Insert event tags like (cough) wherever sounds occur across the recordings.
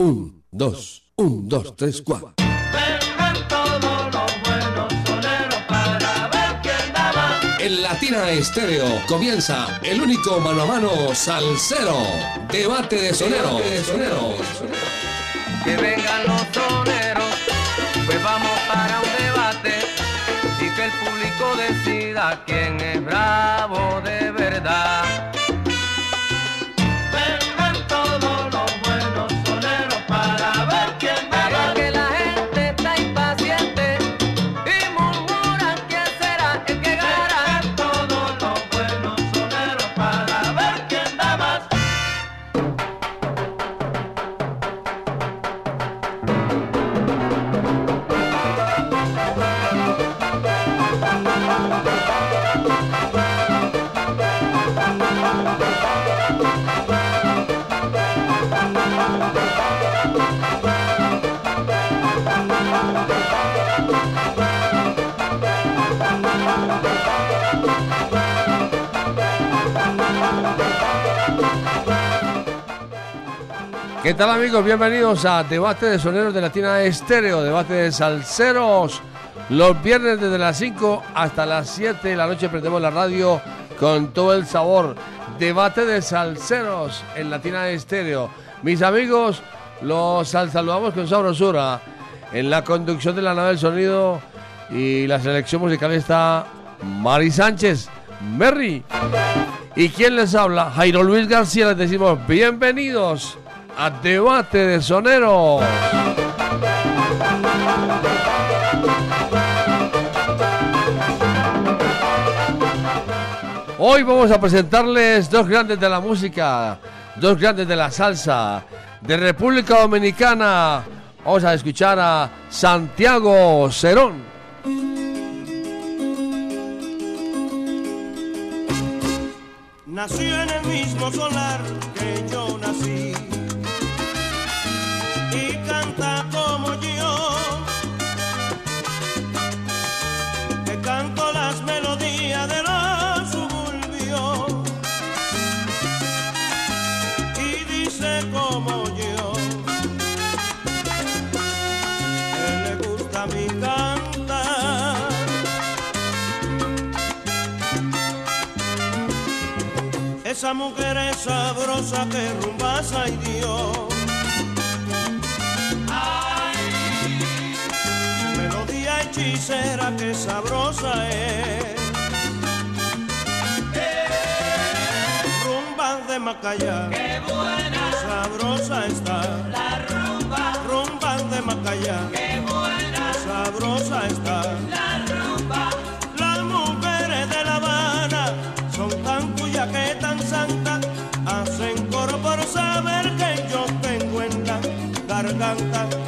Un, dos, un, dos, tres, cuatro. Vengan todos los buenos soneros para ver quién da más. En Latina Estéreo comienza el único mano a mano salsero. Debate de soneros. Que vengan los soneros, pues vamos para un debate y que el público decida quién es bravo de verdad. ¿Qué tal amigos? Bienvenidos a Debate de Soneros de Latina Estéreo, Debate de Salseros. Los viernes desde las 5 hasta las 7 de la noche prendemos la radio con todo el sabor. Debate de Salseros en Latina Estéreo. Mis amigos, los sal- saludamos con sabrosura. En la conducción de la nave del sonido y la selección musical está Mari Sánchez, Merry. ¿Y quién les habla? Jairo Luis García. Les decimos bienvenidos a Debate de Soneros. Hoy vamos a presentarles dos grandes de la música, dos grandes de la salsa, de República Dominicana. Vamos a escuchar a Santiago Cerón. Nació en el mismo solar que yo nací canta como yo. Que canto las melodías de los suburbios y dice como yo. Que le gusta mi cantar. Esa mujer es sabrosa que rumbasa y Dios. Hechicera que sabrosa es. Rumba de Macaya. Qué buena. Sabrosa está. La rumba. Rumba de Macaya. Qué buena. Sabrosa está. Las mujeres de La Habana son tan cuyas que tan santas, hacen coro por saber que yo tengo en la garganta.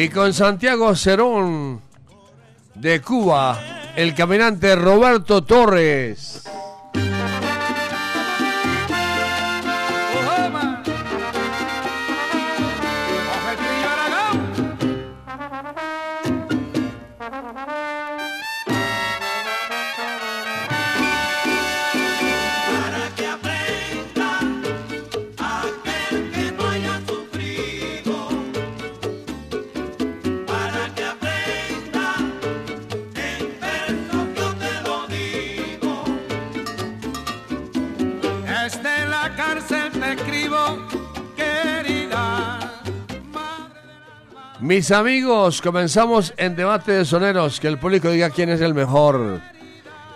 Y con Santiago Cerón de Cuba, el caminante Roberto Torres. Mis amigos, comenzamos en debate de soneros. Que el público diga quién es el mejor.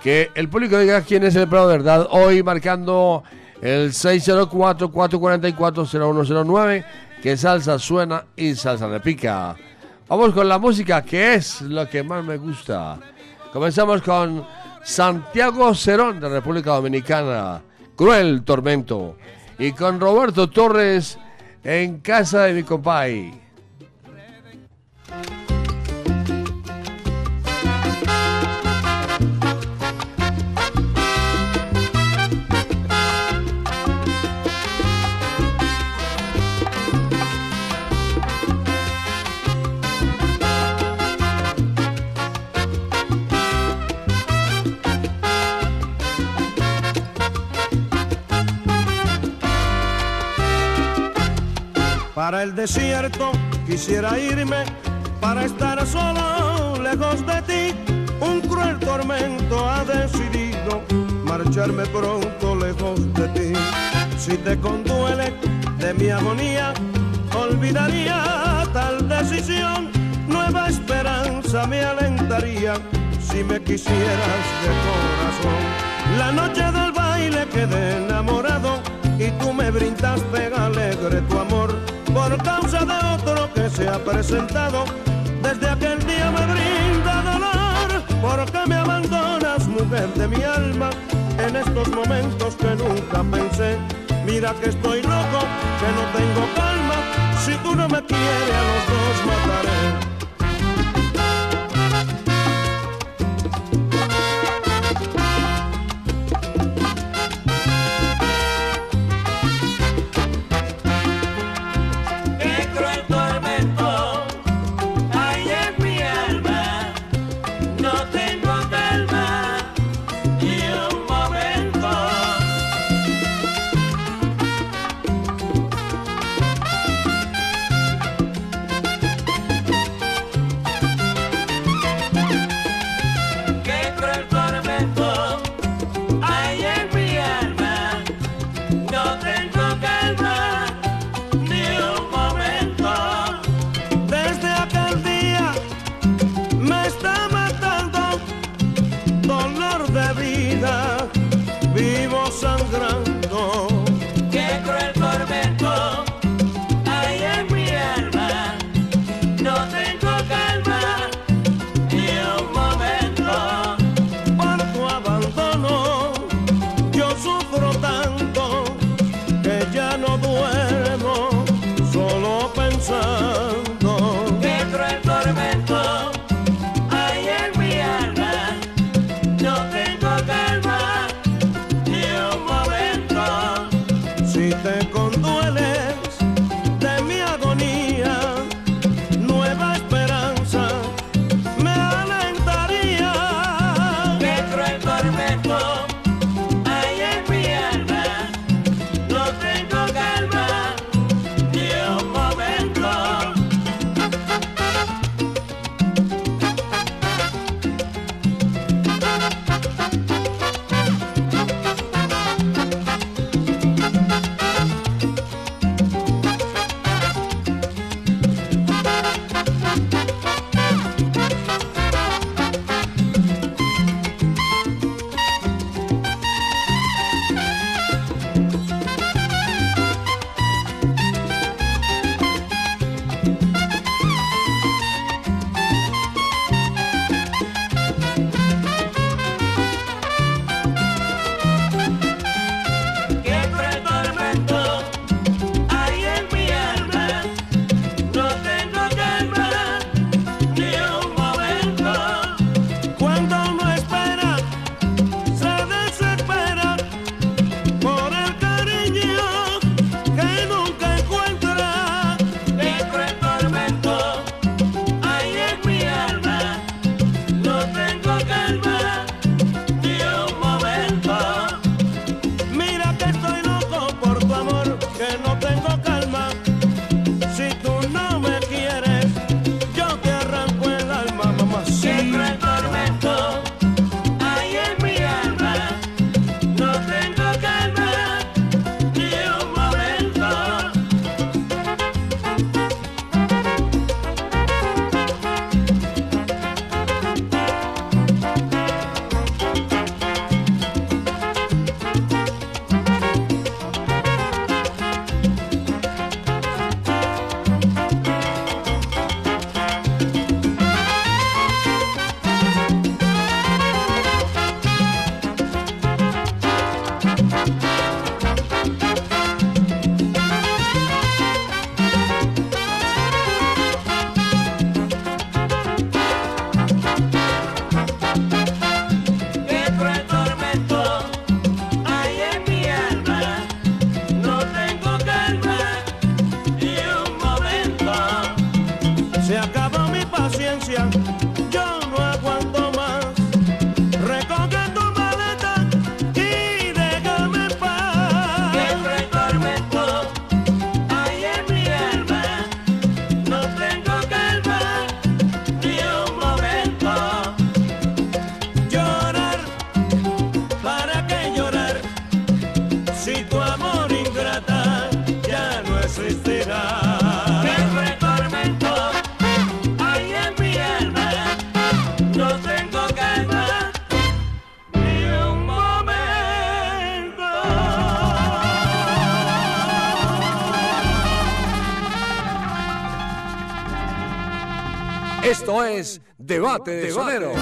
Que el público diga quién es el pro verdad. Hoy marcando el 604-444-0109. Que salsa suena y salsa repica. Vamos con la música, que es lo que más me gusta. Comenzamos con Santiago Cerón de República Dominicana. Cruel Tormento. Y con Roberto Torres en casa de mi compay. Para el desierto quisiera irme, para estar solo lejos de ti. Un cruel tormento ha decidido marcharme pronto lejos de ti. Si te conduele de mi agonía, olvidaría tal decisión. Nueva esperanza me alentaría si me quisieras de corazón. La noche del baile quedé enamorado y tú me brindaste alegre tu amor por causa de otro que se ha presentado. Desde aquel día me brinda dolor, porque me abandonas, mujer de mi alma, en estos momentos que nunca pensé. Mira que estoy loco, que no tengo calma, si tú no me quieres a los dos mataré. Russia. Es Debate de Sonero.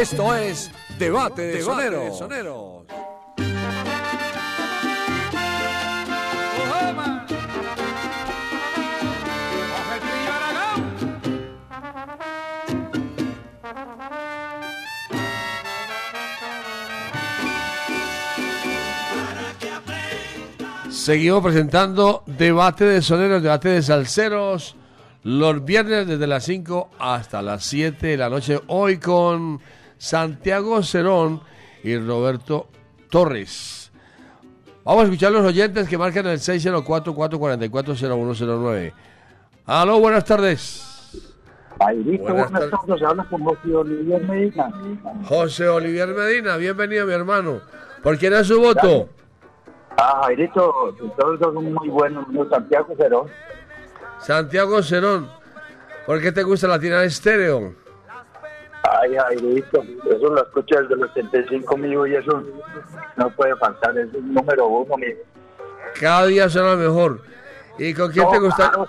Esto es Debate de Sonero. Ojema. Ojo el trillo Aragón. Seguimos presentando debate de soneros, debate de salseros, los viernes desde las 5 hasta las 7 de la noche. Hoy con Santiago Cerón y Roberto Torres. Vamos a escuchar los oyentes que marcan el 604-444-0109. Aló, buenas tardes. Airito, Buenas buenas, tardes. tardes. Habla con José Olivier Medina. José Olivier Medina, bienvenido mi hermano. ¿Por quién es su voto? Ah, Jairito, todos son muy buenos. ¿no? Santiago Cerón. Santiago Cerón. ¿Por qué te gusta Latina Estéreo? Ay, Jairito, eso lo escucho desde los 75 mío y eso no puede faltar. Es el número uno, mi. Cada día suena mejor. ¿Y con quién te gusta? claro.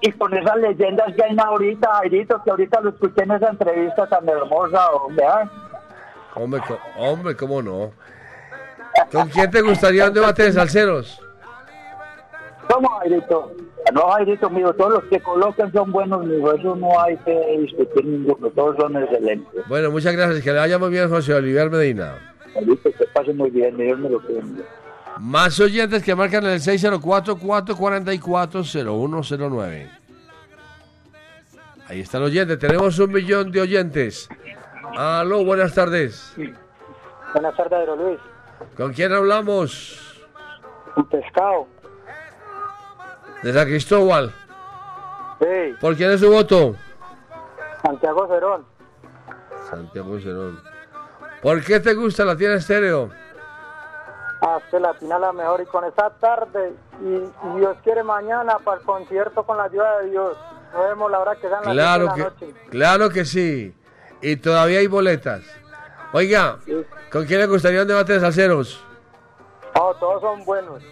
Y con esas leyendas que hay ahorita, Jairito, que ahorita lo escuché en esa entrevista tan hermosa, hombre. co- hombre, ¿cómo no? ¿Con quién te gustaría un debate de salseros? ¿Cómo, Jairito? No, Jairito, mío, todos los que colocan son buenos, mío. Eso no hay que discutir ninguno. Todos son excelentes. Bueno, muchas gracias. Que le vaya muy bien, José Olivier Medina. Que pase muy bien. Dios me lo bendiga. Más oyentes que marcan el 604-444-0109. Ahí está el oyente. Tenemos un millón de oyentes. Aló, buenas tardes. Buenas tardes, Aero Luis. ¿Con quién hablamos? Un pescado. De San Cristóbal. Sí, ¿Por quién es su voto? Santiago Cerón. Santiago Cerón. ¿Por qué te gusta la tienda estéreo? Hace la final la mejor y con esa tarde. Y, Dios quiere mañana para el concierto con la ayuda de Dios. Nos vemos la hora que las Claro 10 de que, la noche. claro que sí. Y todavía hay boletas. Oiga, ¿Con quién le gustaría un debate de salseros? No, todos son buenos.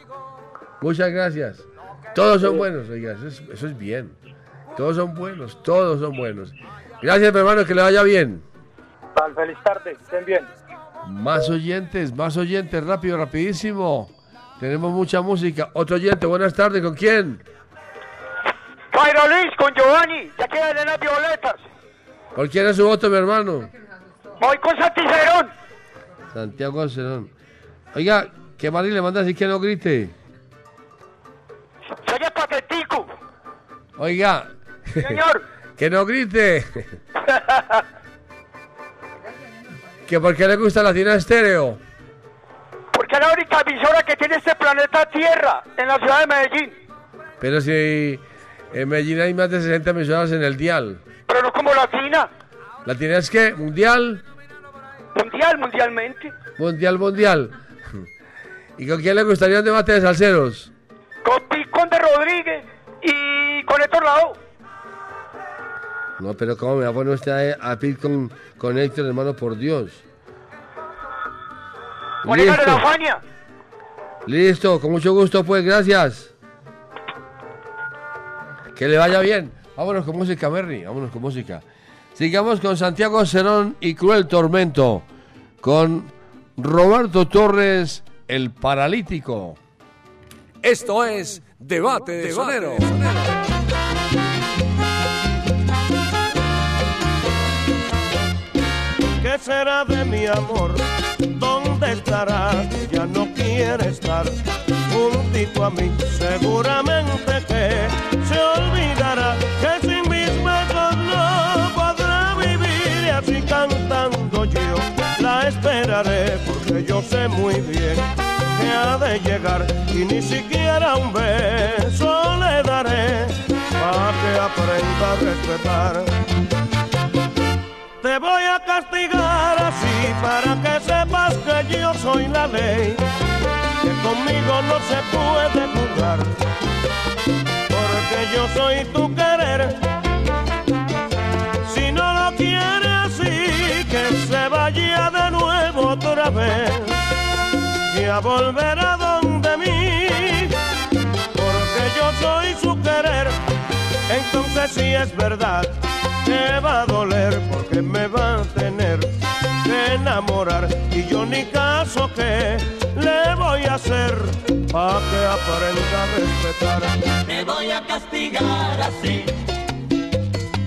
Muchas gracias. Todos son buenos, oiga, eso es, eso es bien. Todos son buenos, todos son buenos. Gracias, mi hermano, que le vaya bien. Tal, feliz tarde, estén bien. Más oyentes, más oyentes, rápido, rapidísimo. Tenemos mucha música. Otro oyente, buenas tardes, ¿con quién? Jairo Luis con Giovanni, ya quedan en las violetas. ¿Por quién es su voto, mi hermano? Voy con Santicerón. Santiago Cerón. Oiga, que Mari le manda así que no grite. Soy el patetico, Oiga, señor. (laughs) que no grite. (laughs) que por qué le gusta la tina estéreo. Porque es la única emisora que tiene este planeta Tierra en la ciudad de Medellín. Pero si en Medellín hay más de 60 emisoras en el dial. Pero no como latina. ¿La tina es qué? ¿Mundial? Mundial, mundialmente. Mundial, mundial. (laughs) ¿Y con quién le gustaría un debate de salseros? Con de Rodríguez y con Héctor Lado. No, pero ¿cómo me va a poner usted a, pit con, con Héctor, hermano? Por Dios. De la Fania. Listo, con mucho gusto, pues, gracias. Que le vaya bien. Vámonos con música, Merry, vámonos con música. Sigamos con Santiago Cerón y Cruel Tormento. Con Roberto Torres, el paralítico. Esto es Debate de Sonero. ¿Qué será de mi amor? ¿Dónde estará? Ya no quiere estar juntito a mí. Seguramente que se olvidará que sin mis besos no podrá vivir y así cantando yo la esperaré porque yo sé muy bien de llegar y ni siquiera un beso le daré para que aprenda a respetar. Te voy a castigar así para que sepas que yo soy la ley, que conmigo no se puede jugar, porque yo soy tu querer. Volver a donde mí, porque yo soy su querer. Entonces sí es verdad que va a doler porque me va a tener que enamorar y yo ni caso que le voy a hacer para que aprenda a respetar. Te voy a castigar así.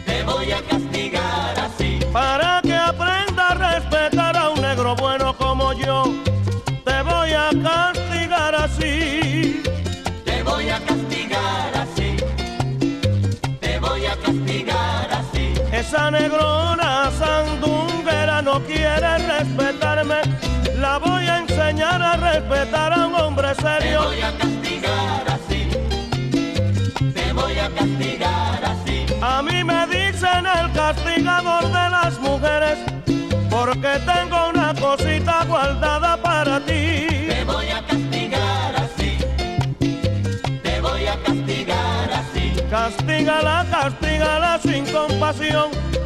Te voy a castigar así. Para que aprenda a respetar a un negro bueno como yo, a castigar así. Te voy a castigar así. Te voy a castigar así. Esa negrona sandunguera no quiere respetarme. La voy a enseñar a respetar a un hombre Te serio. voy a castigar así. Te voy a castigar así. A mí me dicen el castigador de las mujeres porque tengo una cosita guardada para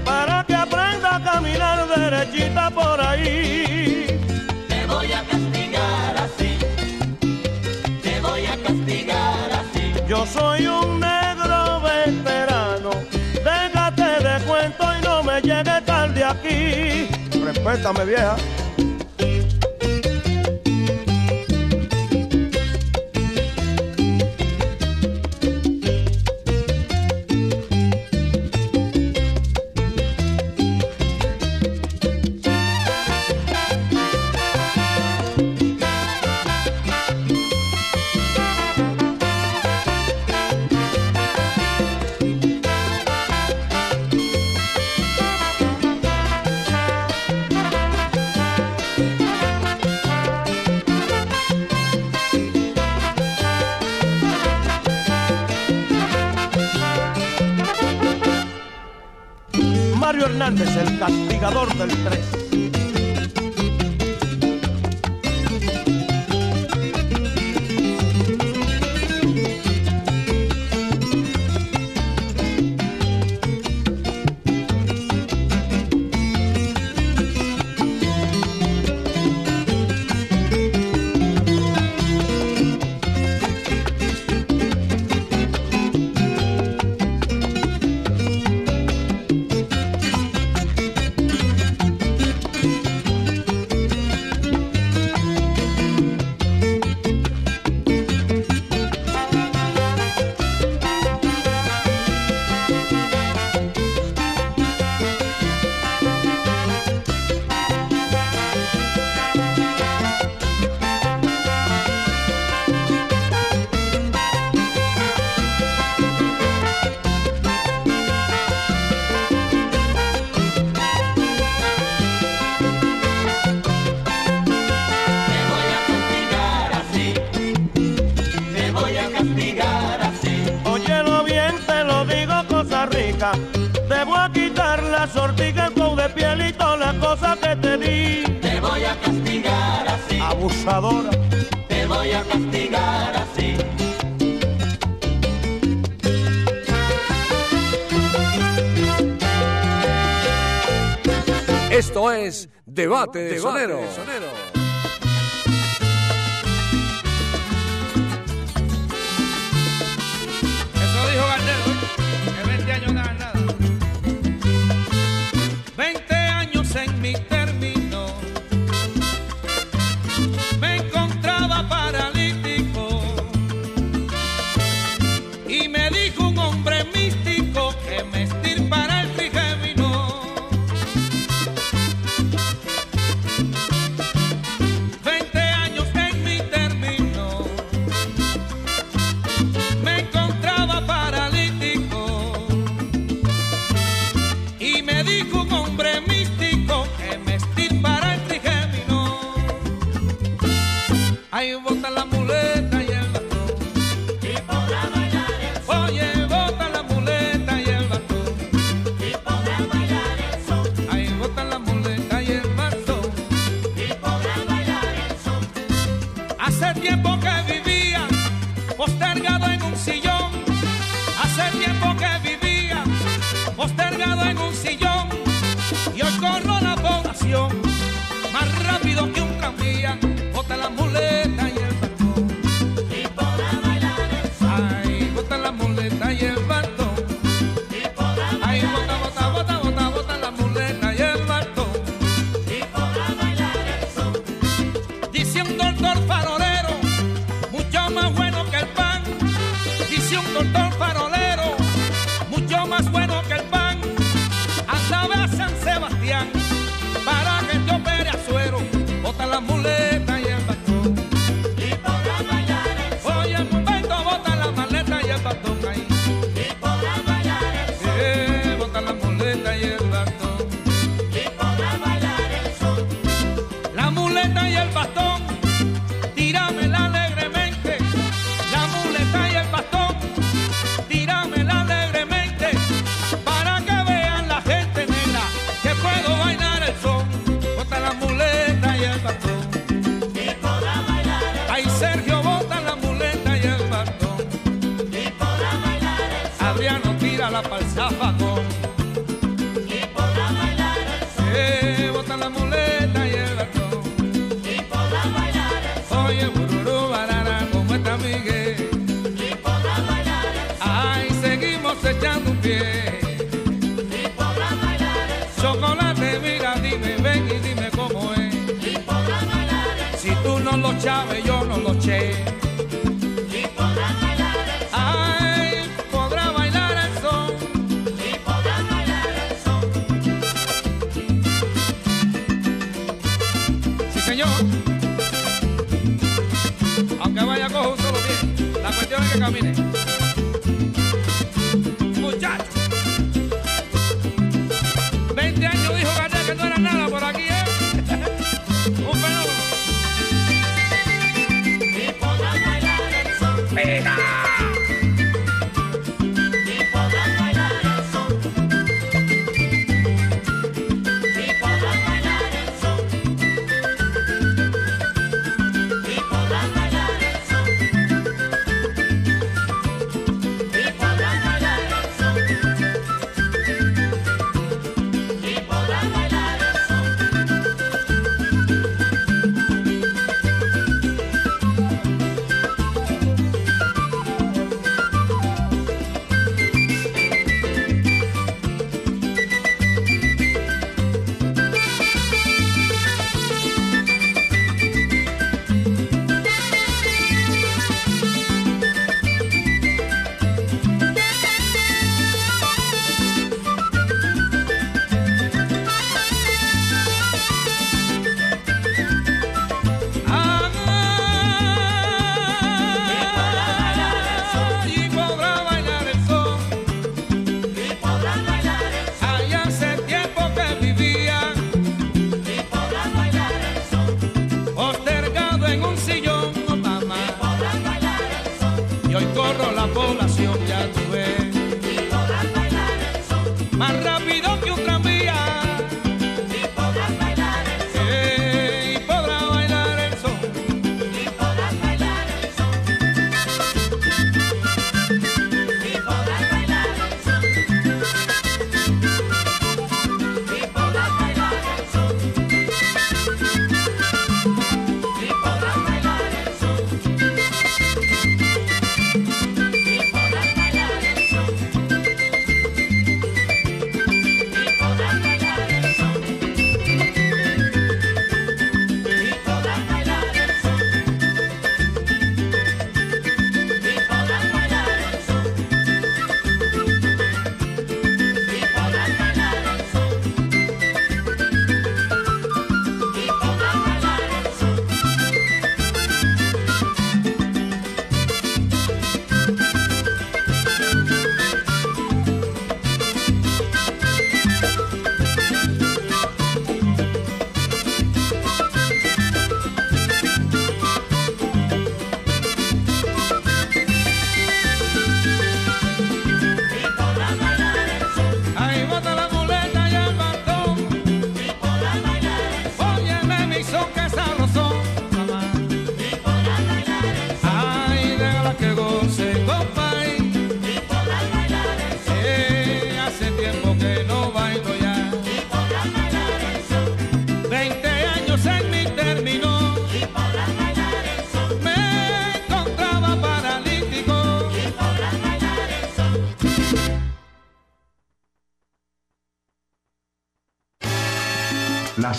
para que aprenda a caminar derechita por ahí. Te voy a castigar así. Te voy a castigar así. Yo soy un negro veterano, déjate de cuento y no me llegue tarde aquí. Respétame vieja. El castigador del 3. Debate de Sonero.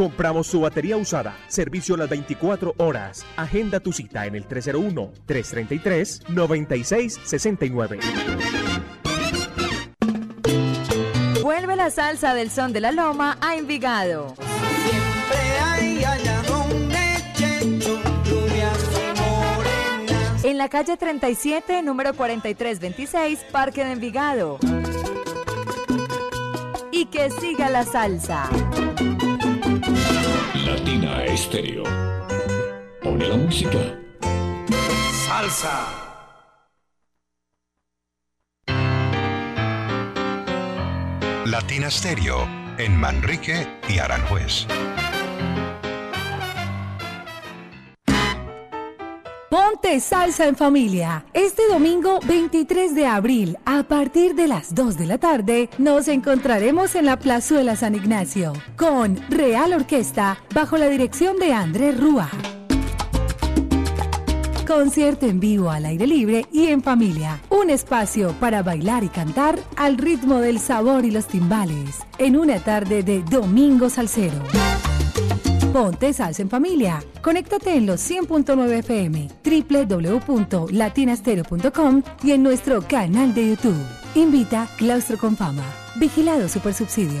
Compramos su batería usada. Servicio las 24 horas. Agenda tu cita en el 301-333-9669. Vuelve la salsa del son de la loma a Envigado. En la calle 37, número 4326, Parque de Envigado. Y que siga la salsa. Latina Estéreo. Pone la música. Salsa. Latina Stereo en Manrique y Aranjuez. Ponte salsa en familia. Este domingo 23 de abril, a partir de las 2 de la tarde, nos encontraremos en la Plazuela San Ignacio con Real Orquesta bajo la dirección de Andrés Rúa. Concierto en vivo al aire libre y en familia. Un espacio para bailar y cantar al ritmo del sabor y los timbales. En una tarde de Domingo Salsero. Ponte salsa en familia. Conéctate en los 100.9 FM, www.latinastereo.com y en nuestro canal de YouTube. Invita Claustro con Fama. Vigilado Supersubsidio.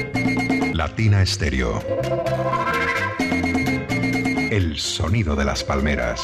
Latina Stereo. El sonido de las palmeras.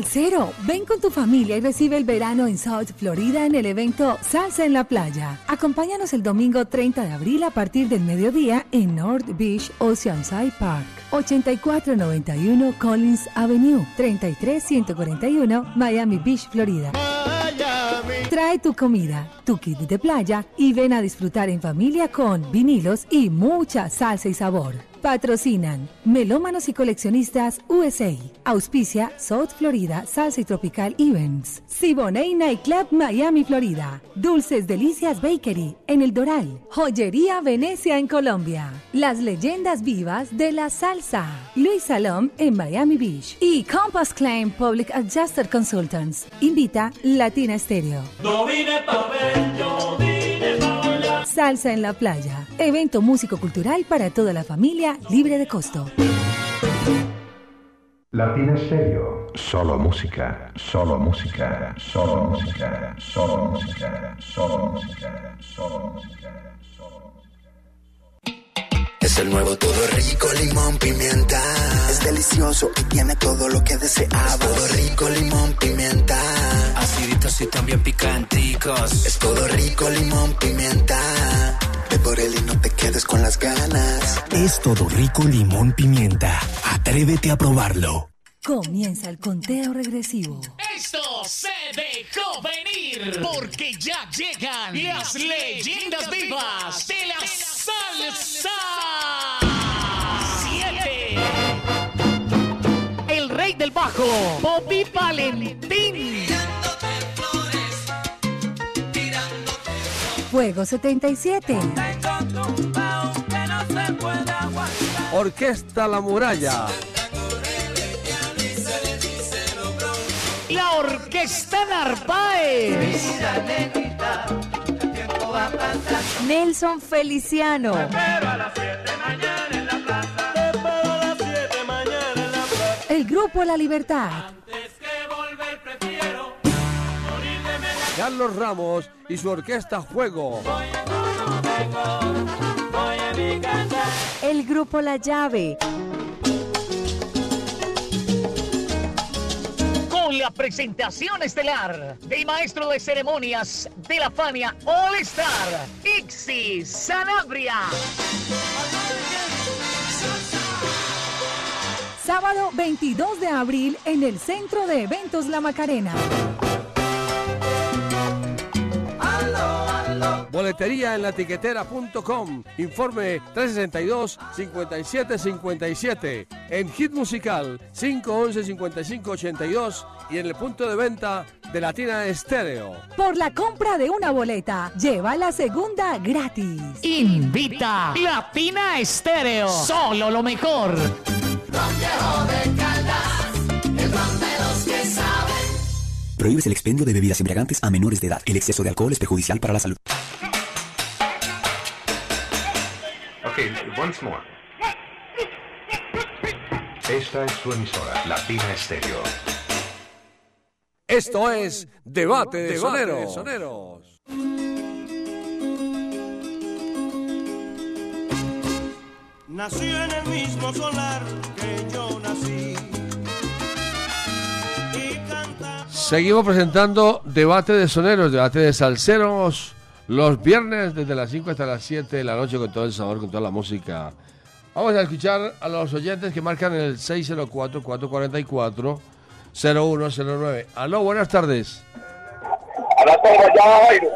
Salsero, ven con tu familia y recibe el verano en South Florida en el evento Salsa en la Playa. Acompáñanos el domingo 30 de abril a partir del mediodía en North Beach Oceanside Park, 8491 Collins Avenue, 33141 Miami Beach, Florida. Trae tu comida, tu kit de playa y ven a disfrutar en familia con vinilos y mucha salsa y sabor. Patrocinan Melómanos y Coleccionistas USA. Auspicia South Florida Salsa y Tropical Events. Siboney Nightclub Miami, Florida. Dulces Delicias Bakery en El Doral. Joyería Venecia en Colombia. Las leyendas vivas de la salsa. Luis Salom en Miami Beach. Y Compass Claim Public Adjuster Consultants. Invita Latina Stereo. No vine pa' ver. Salsa en la playa. Evento músico cultural para toda la familia libre de costo. Latina Stereo. Solo música, solo música, solo música, solo música, solo música, solo música. Es el nuevo todo rico, limón, pimienta. Es delicioso y tiene todo lo que deseaba. todo rico, limón, pimienta. Aciditos y también picanticos. Es todo rico, limón, pimienta. Ve por él y no te quedes con las ganas. Es todo rico limón pimienta. Atrévete a probarlo. Comienza el conteo regresivo. Esto se dejó venir porque ya llegan las leyendas vivas de la salsa. Siete. El rey del bajo, Bobby Valentín. Fuego 77. Orquesta La Muralla. La Orquesta Narváez. Nelson Feliciano. El grupo La Libertad. Carlos Ramos y su orquesta Juego. El grupo La Llave. La presentación estelar del maestro de ceremonias de la Fania All Star, Ixi Sanabria. Sábado 22 de abril en el Centro de Eventos La Macarena. Boletería en la tiquetera.com. Informe 362-5757. En Hit Musical 511-5582 y en el punto de venta de Latina Estéreo. Por la compra de una boleta, lleva la segunda gratis. Invita Latina Estéreo. Solo lo mejor. Prohíbes el expendio de bebidas embriagantes a menores de edad. El exceso de alcohol es perjudicial para la salud. Okay, once more. Esta es su emisora, Latina Estéreo. Esto es Debate de Soneros. Nació en el mismo solar que yo nací. Seguimos presentando Debate de Soneros, Debate de Salseros, los viernes desde las 5 hasta las 7 de la noche con todo el sabor, con toda la música. Vamos a escuchar a los oyentes que marcan el 604-444-0109. Aló, buenas tardes.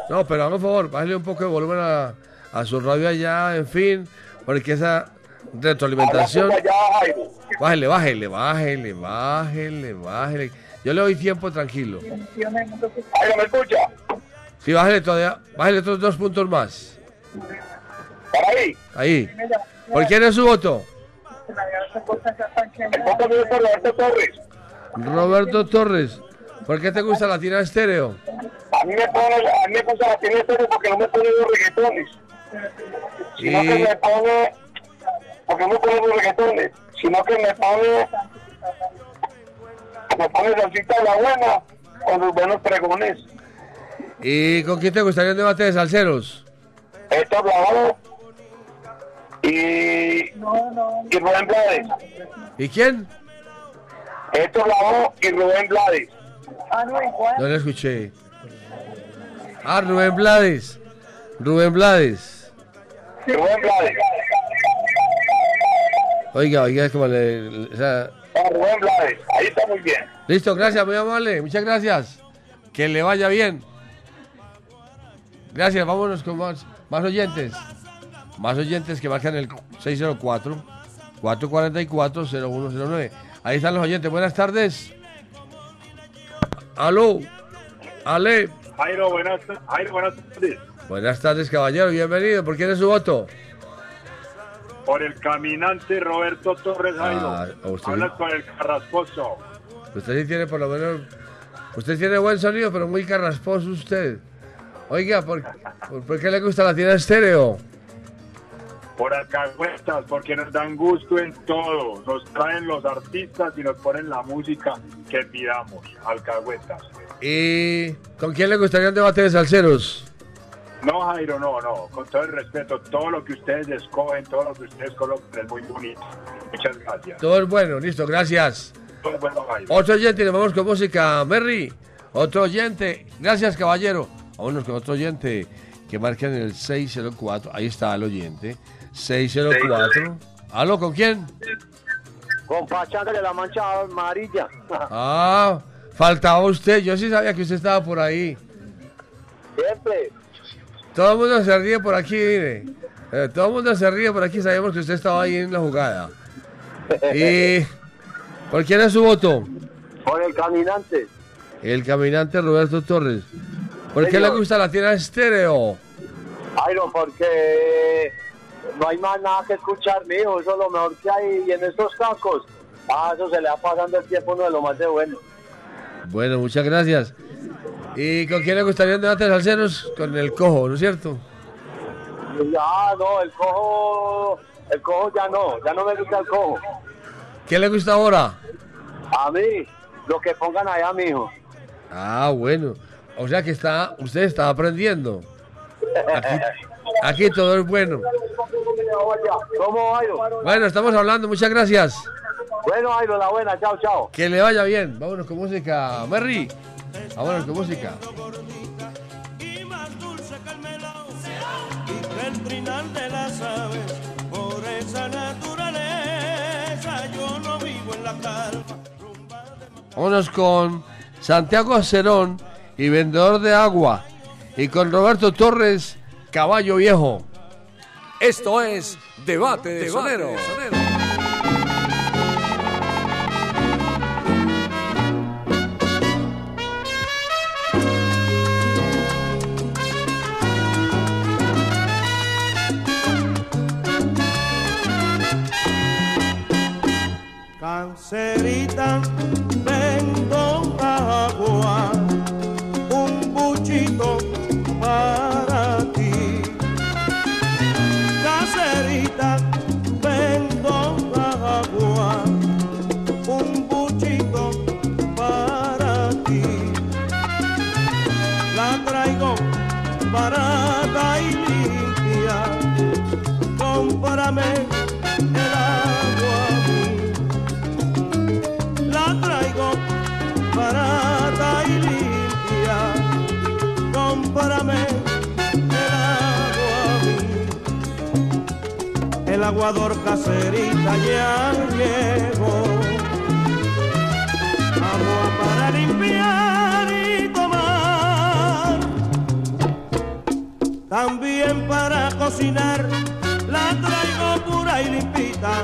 No, pero por favor, bájale un poco de volumen a, a su radio allá, en fin, porque esa retroalimentación... Bájele, bájele, bájele, bájele, bájele. Yo le doy tiempo tranquilo. Ahí no me escucha. Sí, bájele todavía, bájele otros dos puntos más. Para ahí. Ahí. ¿Por quién es su voto? El voto mío es por Roberto Torres. Roberto Torres. ¿Por qué te gusta la tira estéreo? A mí me pone, a mí me gusta la tiene estéreo porque no me pone los reggaetones. Sino Y- que me pone, porque no me pone los reggaetones, sino que me pone, me pone salsita la buena con los buenos pregones. ¿Y con quién te gustaría un debate de salseros? Héctor Lavoe y, y Rubén Blades. ¿Y quién? Héctor Lavoe y Rubén Blades. No le escuché. Ah, Rubén Blades. Rubén Blades. Rubén Blades. Oiga, oiga, es como le... le- o sea, Ah, Rubén Blades. Ahí está muy bien. Listo, gracias, muy amable. Muchas gracias. Que le vaya bien. Gracias, vámonos con más, más oyentes. Más oyentes que marcan el 604-444-0109. Ahí están los oyentes. Buenas tardes. Aló. Ale. Jairo, buenas, Jairo, buenas tardes. Buenas tardes, caballero. Bienvenido. ¿Por quién es su voto? Por el caminante Roberto Torres Jairo. Ah, usted- Hablas con el carrasposo. Usted sí tiene por lo menos... Usted tiene buen sonido, pero muy carrasposo usted. Oiga, ¿por, por, por qué le gusta la tienda estéreo? Por alcahuetas, porque nos dan gusto en todo. Nos traen los artistas y nos ponen la música que pidamos. Alcahuetas. ¿Y con quién le gustaría un debate de salseros? No, Jairo, no, no. Con todo el respeto, todo lo que ustedes escogen, todo lo que ustedes colocan es muy bonito. Muchas gracias. Todo es bueno, listo, gracias. Todo bueno, Jairo. Otro oyente, nos vamos con música. Merry, otro oyente. Gracias, caballero. Vámonos con otro oyente que marca en el 604. Ahí está el oyente. 604. ¿Aló, con quién? Con Pachanga de la Mancha Amarilla. (laughs) Ah, Faltaba usted, yo sí sabía que usted estaba por ahí. Siempre. Todo el mundo se ríe por aquí, mire. Eh, todo el mundo se ríe por aquí, sabemos que usted estaba ahí en la jugada. (laughs) ¿Y por quién es su voto? Por el caminante. El caminante Roberto Torres. ¿Por qué le gusta la tienda estéreo? Ay, no, porque no hay más nada que escuchar, mijo. Eso es lo mejor que hay. Y en estos cascos, ah, eso se le va pasando el tiempo uno de lo más de bueno. Bueno, muchas gracias. ¿Y con quién le gustaría un debate de salseros? Con el cojo, ¿no es cierto? Ah, no, el cojo, el cojo ya no, ya no me gusta el cojo. ¿Qué le gusta ahora? A mí, lo que pongan allá, mijo. Ah, bueno. O sea que está, usted está aprendiendo. Aquí, aquí todo es bueno. ¿Cómo, Jairo? Bueno, estamos hablando, muchas gracias. Bueno, Jairo, la buena, chao, chao. Que le vaya bien. Vámonos con música. Merry. Vámonos con música. que el trinal de las aves, por esa naturaleza yo no vivo en la calma. Vámonos con Santiago Cerón y Vendedor de Agua. Y con Roberto Torres, Caballo Viejo. Esto es Debate de Sonero. Cancerita, El aguador caserita ya llegó. Agua para limpiar y tomar. También para cocinar. La traigo pura y limpita.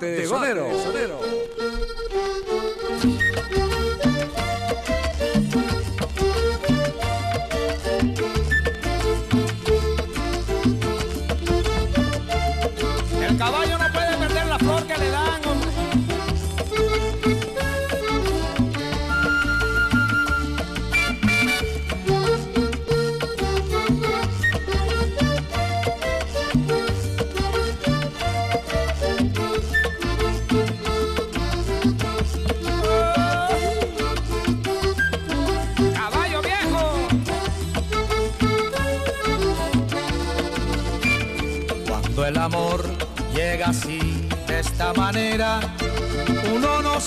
Debate de Sonero.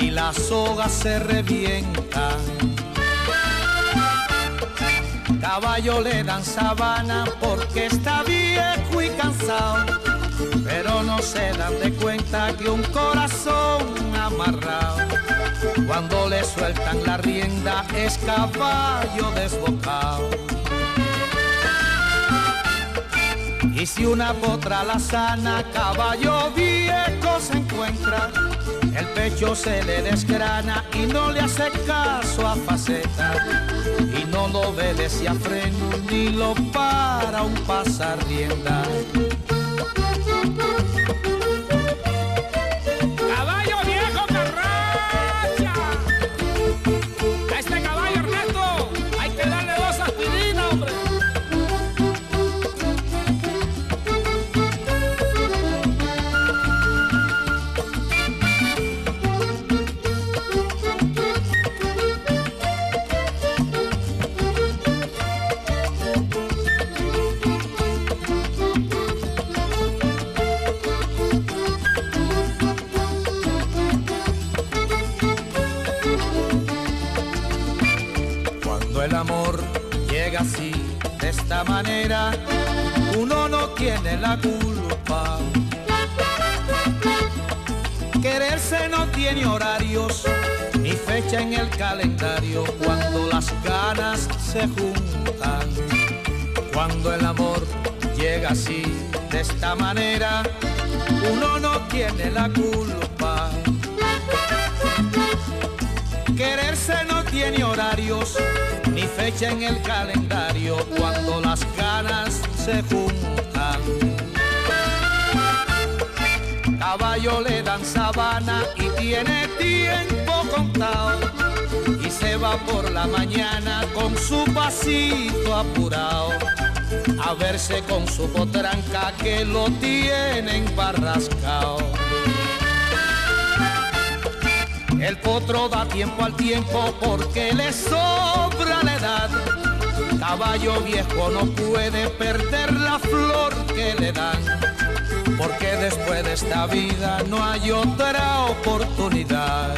y la soga se revienta. Caballo le dan sabana porque está viejo y cansado, pero no se dan de cuenta que un corazón amarrado, cuando le sueltan la rienda es caballo desbocado. Y si una potra la sana, caballo viejo se encuentra, el pecho se le desgrana y no le hace caso a faceta. Y no lo obedece a freno ni lo para un pasar rienda. Se juntan. Cuando el amor llega así, de esta manera, uno no tiene la culpa. Quererse no tiene horarios ni fecha en el calendario cuando las ganas se juntan. Caballo le dan sabana y tiene tiempo contado y se va por la mañana con su pasito apurado a verse con su potranca que lo tienen barrascao. El potro da tiempo al tiempo porque le sobra la edad. Caballo viejo no puede perder la flor que le dan. Porque después de esta vida no hay otra oportunidad.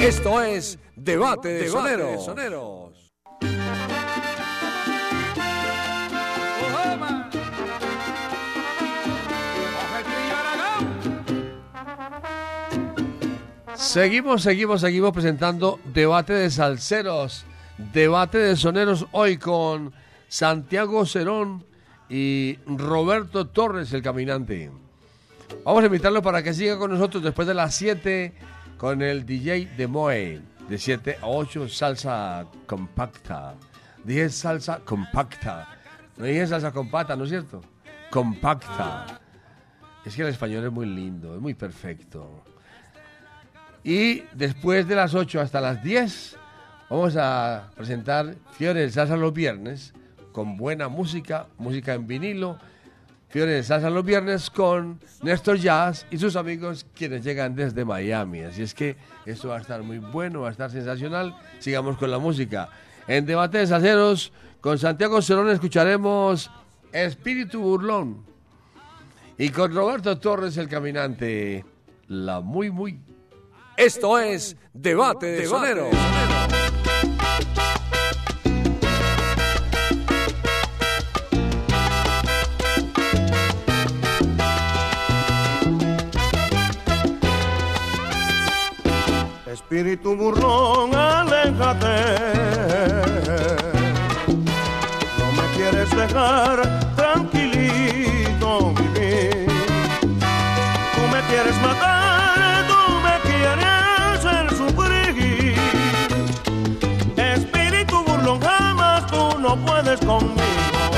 Esto es Debate de Soneros. Seguimos, seguimos, seguimos presentando Debate de Salceros, Debate de Soneros hoy con Santiago Cerón y Roberto Torres, el caminante. Vamos a invitarlo para que siga con nosotros después de las 7 con el DJ de Moe, de 7 a 8, salsa compacta. Dije salsa compacta, no dije salsa compacta, ¿no es cierto? Compacta. Es que el español es muy lindo, es muy perfecto. Y después de las 8 hasta las 10 vamos a presentar Fiore de Salsa los viernes con buena música, música en vinilo. Fiore de Salsa los viernes con Néstor Jazz y sus amigos quienes llegan desde Miami. Así es que esto va a estar muy bueno, va a estar sensacional. Sigamos con la música. En Debate de Salseros con Santiago Cerón escucharemos Espíritu Burlón. Y con Roberto Torres, el caminante, la muy, muy Esto es Debate de Soneros. Espíritu burlón, aléjate. No me quieres dejar tranquilito vivir. Tú me quieres matar, tú me quieres hacer sufrir. Espíritu burlón, jamás tú no puedes conmigo.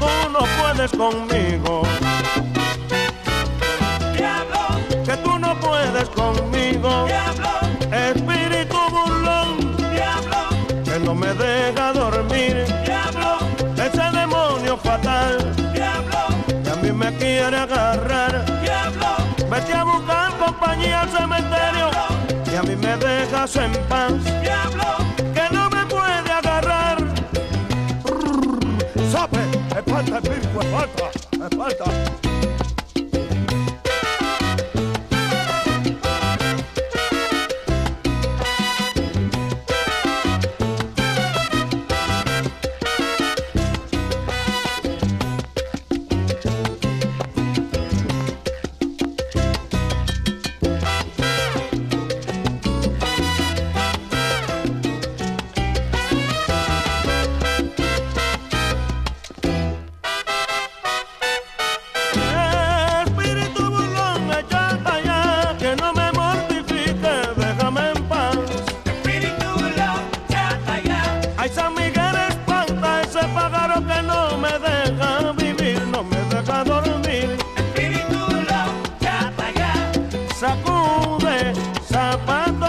Tú no puedes conmigo. Fatal, que a mí me quiere agarrar. Vete a buscar compañía al cementerio, y a mí me dejas en paz. Que no me puede agarrar. ¡Sape! ¡Espanta, espíritu, espanta! ¡Espanta! Espíritu zapato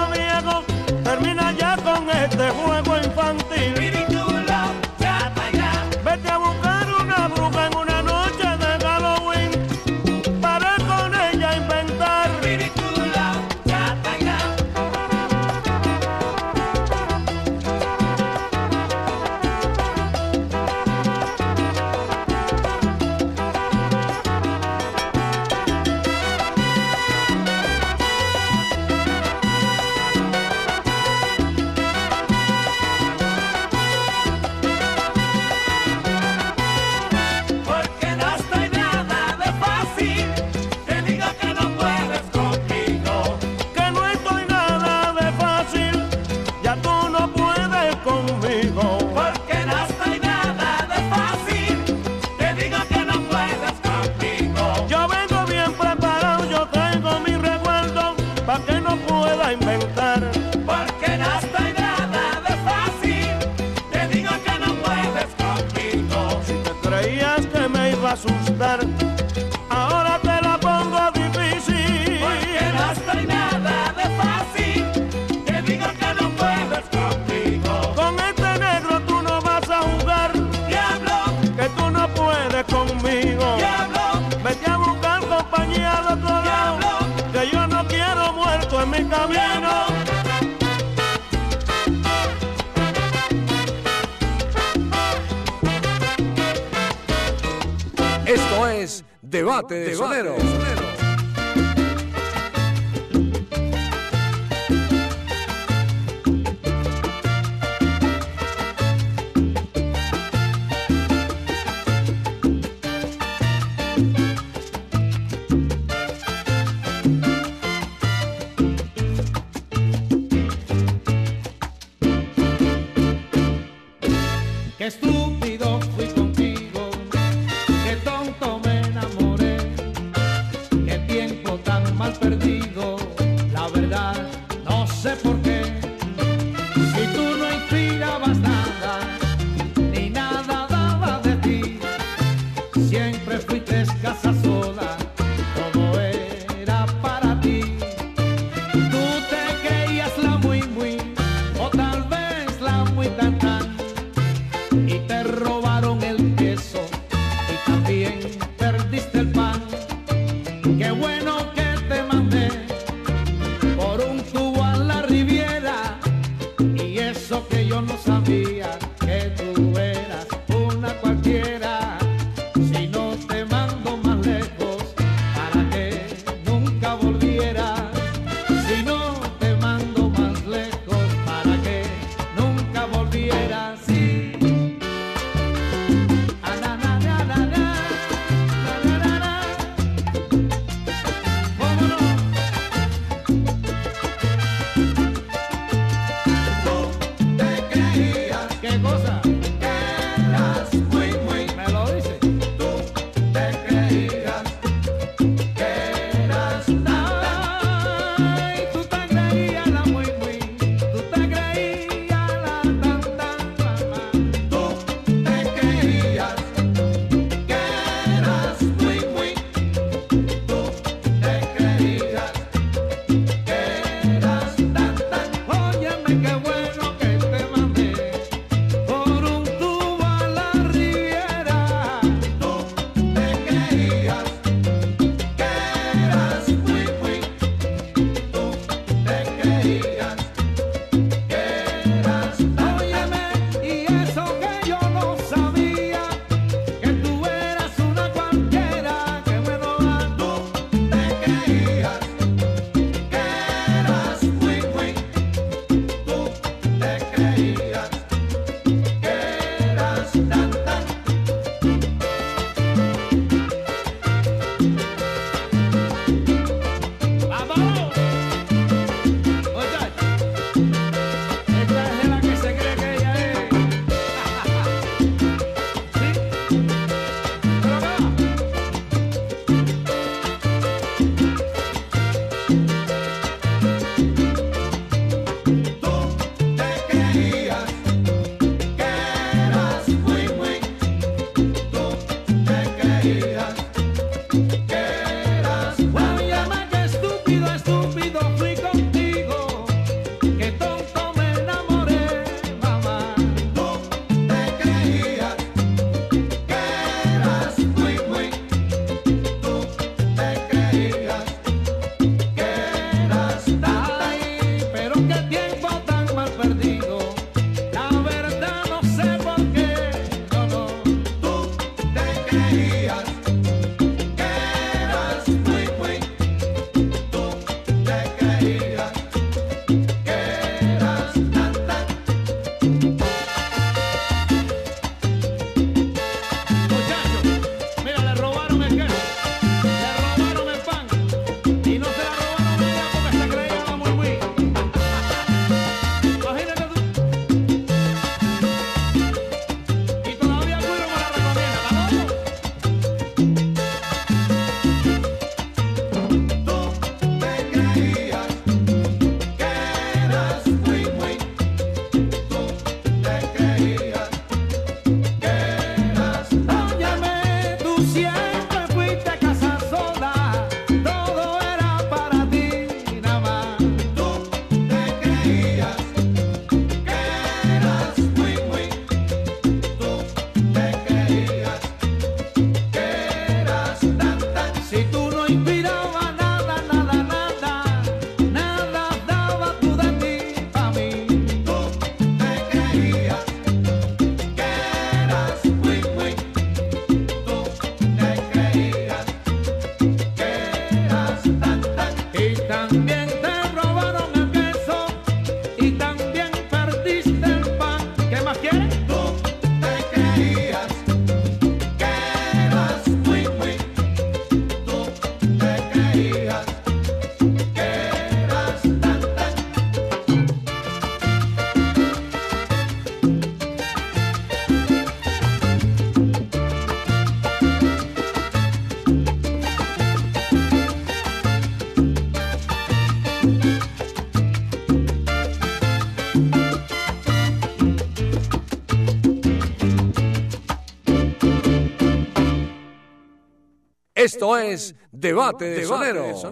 Esto es Debate de Soneros.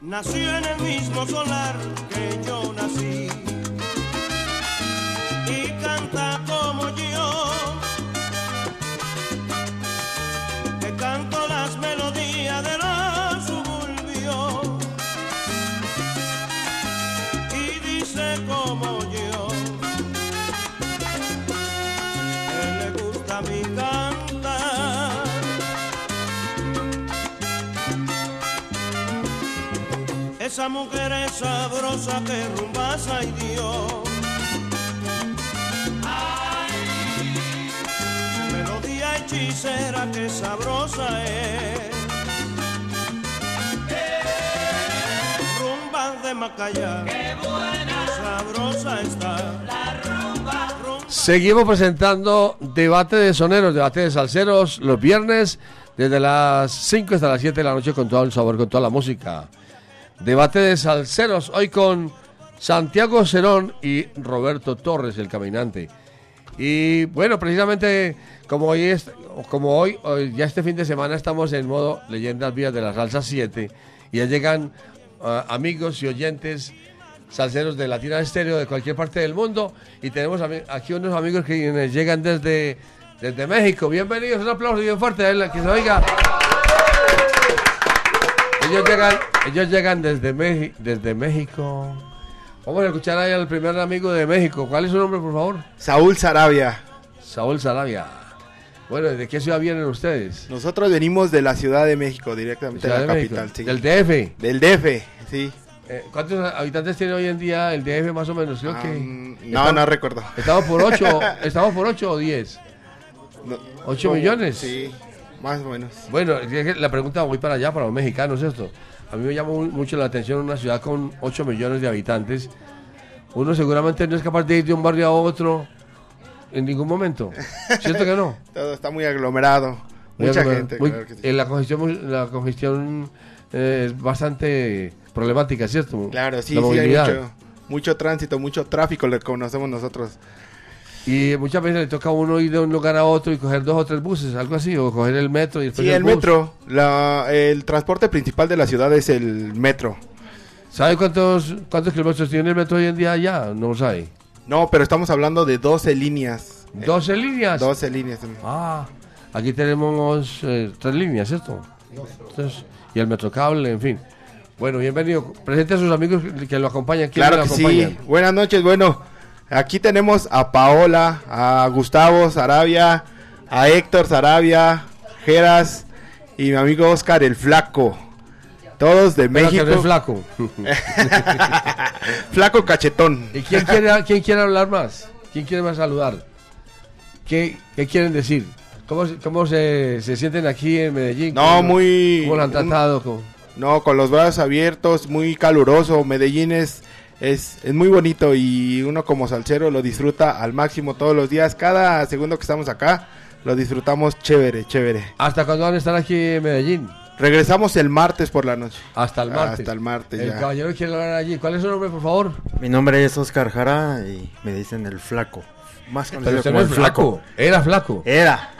Nació en el mismo solar que Esa mujer es sabrosa que rumbasa y Dios. Su melodía hechicera que sabrosa es. Rumba de Macaya. Qué buena. Sabrosa está. La rumba. Seguimos presentando debate de soneros, debate de salseros los viernes desde las 5 hasta las 7 de la noche con todo el sabor, con toda la música. Debate de salseros hoy con Santiago Cerón y Roberto Torres, el caminante. Y bueno, precisamente como hoy es, como hoy, hoy, ya este fin de semana estamos en modo leyendas vías de la salsa 7 y ya llegan ah, amigos y oyentes salseros de Latina Estéreo de cualquier parte del mundo y tenemos aquí unos amigos que llegan desde, desde México. Bienvenidos, un aplauso bien fuerte a que se oiga. Ellos llegan, ellos llegan desde, Meji- desde México. Vamos a escuchar ahí al primer amigo de México. ¿Cuál es su nombre, por favor? Saúl Sarabia. Saúl Sarabia. Bueno, ¿de qué ciudad vienen ustedes? Nosotros venimos de la Ciudad de México, directamente de la de capital. sí. Del DF. Del DF, sí. Eh, ¿Cuántos habitantes tiene hoy en día el DF más o menos? Creo que... Ah, no, no recuerdo. ¿Estamos por 8 (laughs) estamos por ocho o 10? ¿8 como- millones? Sí, más o menos. Bueno, la pregunta voy para allá, para los mexicanos, esto. A mí me llama mu- mucho la atención una ciudad con 8 millones de habitantes. Uno seguramente no es capaz de ir de un barrio a otro en ningún momento. ¿Cierto que no? (laughs) Todo está muy aglomerado. Muy Mucha aglomerado. gente. Muy- claro que sí. eh, la congestión, la congestión eh, es bastante problemática, ¿cierto? Claro, sí, La sí, hay mucho, mucho tránsito, mucho tráfico, le conocemos nosotros. Y muchas veces le toca a uno ir de un lugar a otro y coger dos o tres buses, algo así, o coger el metro y después Sí, el bus. metro. La, el transporte principal de la ciudad es el metro. ¿Sabe cuántos, cuántos kilómetros tiene el metro hoy en día allá? No sabe. No, pero estamos hablando de 12 líneas. ¿12 líneas? 12 líneas. Ah, aquí tenemos eh, tres líneas, ¿cierto? Entonces, y el metrocable, en fin. Bueno, bienvenido. Presente a sus amigos que- lo acompañan. ¿Quiénes Claro lo que sí. acompañan? Buenas noches. Bueno, aquí tenemos a Paola, a Gustavo Sarabia, a Héctor Sarabia, Geras y mi amigo Oscar el Flaco. Todos de Pero México. es flaco. (laughs) Flaco cachetón. ¿Y quién quiere, quién quiere hablar más? ¿Quién quiere más saludar? ¿Qué, qué quieren decir? ¿Cómo, se- cómo se, se sienten aquí en Medellín? No, ¿Cómo- muy- ¿Cómo lo han tratado? ¿Cómo- No, con los brazos abiertos, muy caluroso. Medellín es, es, es muy bonito y uno como salsero lo disfruta al máximo todos los días. Cada segundo que estamos acá lo disfrutamos chévere, chévere. ¿Hasta cuándo van a estar aquí en Medellín? Regresamos el martes por la noche. Hasta el martes. Hasta el martes, El ya. caballero quiere hablar allí. ¿Cuál es su nombre, por favor? Mi nombre es Oscar Jara y me dicen el flaco. Más Pero conocido usted como no el es flaco. Era flaco. Era.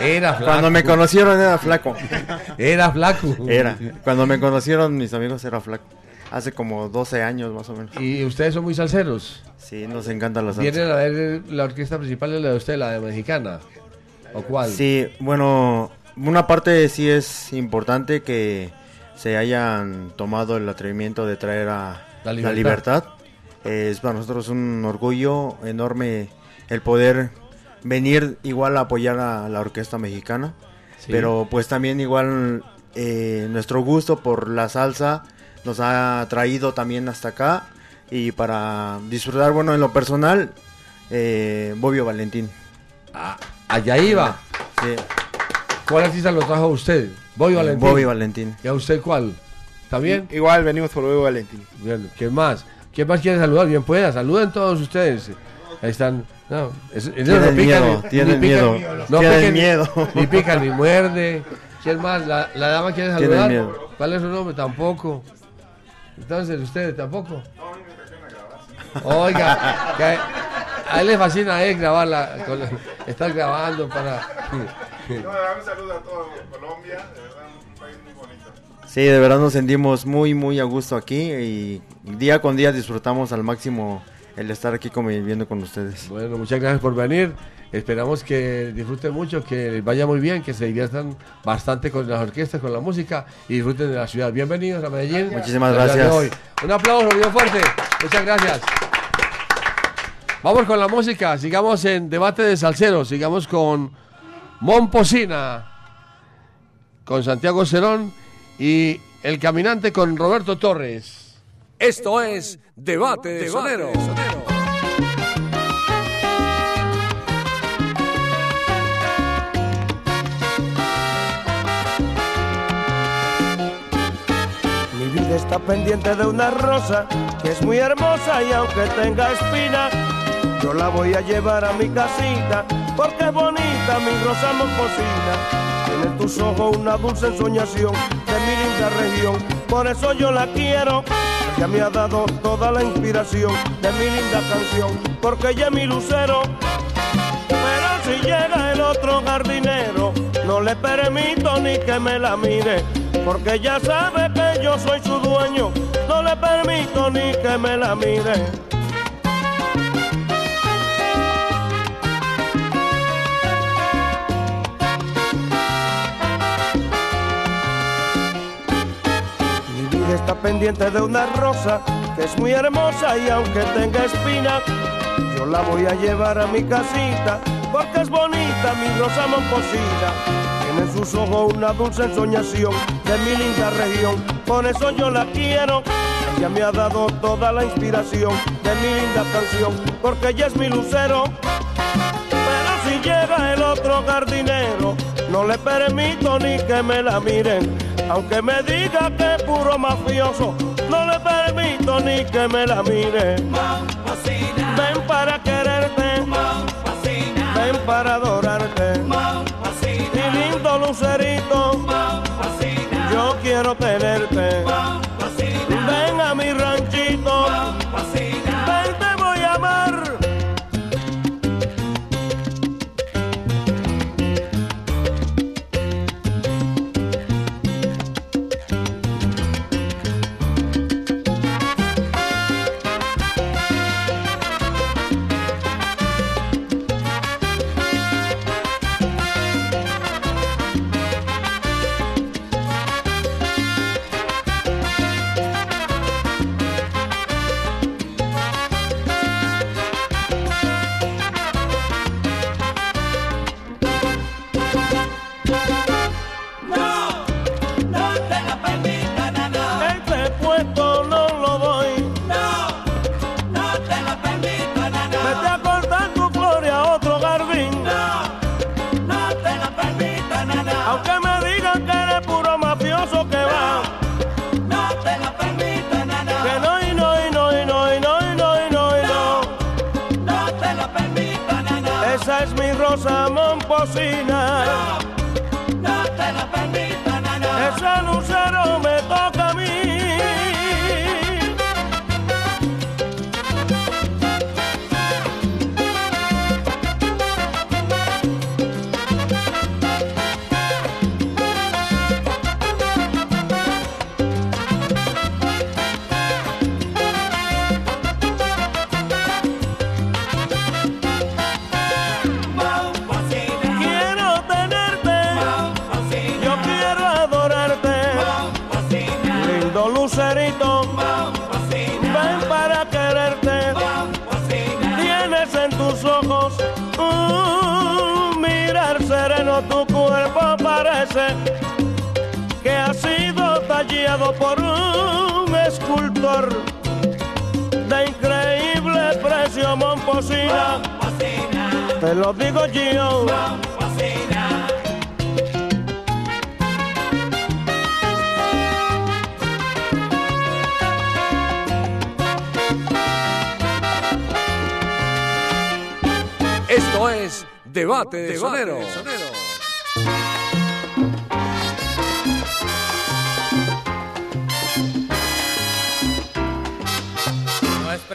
Era flaco. Cuando me conocieron era flaco. (laughs) Era flaco. Era. Cuando me conocieron mis amigos era flaco. Hace como 12 años más o menos. ¿Y ustedes son muy salseros? Sí, nos encanta la salsa. ¿Vienen a ver la orquesta principal es la de usted, la de mexicana? ¿O cuál? Sí, bueno, una parte sí es importante que se hayan tomado el atrevimiento de traer a La la libertad. libertad. Es para nosotros un orgullo enorme el poder venir igual a apoyar a la orquesta mexicana. Sí. Pero pues también igual eh, nuestro gusto por la salsa nos ha traído también hasta acá. Y para disfrutar, bueno, en lo personal, eh, Bobio Valentín. Ah, allá iba. Sí. ¿Cuál artista lo trajo a usted? Bobby Eh, Valentín. Bobby Valentín. ¿Y a usted cuál? ¿Está bien? Igual venimos por Bobby Valentín. Bien, ¿Quién más? ¿Quién más quiere saludar? Bien pueda, saluden todos ustedes. Ahí están. No, es- Tienen no pican miedo, ni- tienen ni pican- miedo, no tienen pican ni- miedo. Ni pica ni muerde. ¿Quién más? ¿La, la dama quiere saludar? miedo. ¿Cuál es su nombre? Tampoco. Entonces, ¿ustedes tampoco? Oiga, que a él le fascina es grabarla, con la- estar grabando para... un saludo a todo Colombia, de verdad, un país muy bonito. Sí, de verdad nos sentimos muy, muy a gusto aquí y día con día disfrutamos al máximo el estar aquí conviviendo con ustedes. Bueno, muchas gracias por venir. Esperamos que disfruten mucho, que les vaya muy bien, que se diviertan bastante con las orquestas, con la música y disfruten de la ciudad. Bienvenidos a Medellín. Muchísimas de gracias. hoy. Un aplauso bien fuerte. Muchas gracias. Vamos con la música. Sigamos en debate de salseros. Sigamos con Mon Pocina, con Santiago Cerón y El Caminante con Roberto Torres. Esto es Debate de Sonero. Mi vida está pendiente de una rosa que es muy hermosa y aunque tenga espina, yo la voy a llevar a mi casita porque es bonita mi rosa mocosina. Tiene en tus ojos una dulce ensoñación de mi linda región, por eso yo la quiero. Ella me ha dado toda la inspiración de mi linda canción, porque ella es mi lucero. Pero si llega el otro jardinero, no le permito ni que me la mire, porque ella sabe que yo soy su dueño, no le permito ni que me la mire. Mi vida está pendiente de una rosa que es muy hermosa y aunque tenga espina, yo la voy a llevar a mi casita porque es bonita mi rosa momposina. En sus ojos una dulce ensoñación de mi linda región, por eso yo la quiero. Ella me ha dado toda la inspiración de mi linda canción, porque ella es mi lucero. Pero si llega el otro jardinero, no le permito ni que me la miren. Aunque me diga que es puro mafioso, no le permito ni que me la miren. Ven para quererte, ven para adorarte. Yo quiero tenerte. Que ha sido tallado por un escultor de increíble precio, Momposina. Te lo digo yo. Esto es Debate de Sonero. No es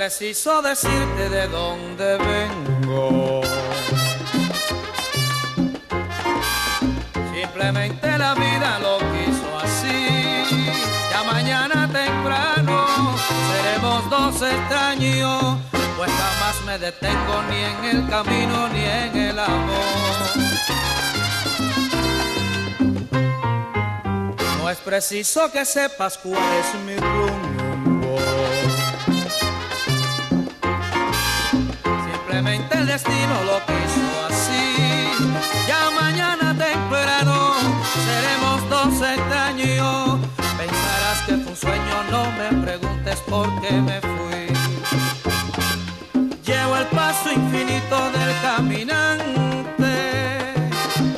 preciso decirte de dónde vengo. Simplemente la vida lo quiso así. Ya mañana temprano seremos dos extraños, pues jamás me detengo ni en el camino ni en el amor. No es preciso que sepas cuál es mi rumbo. Simplemente el destino lo quiso así. Ya mañana temprano seremos dos extraños. Pensarás que fue un sueño, no me preguntes por qué me fui. Llevo el paso infinito del caminante.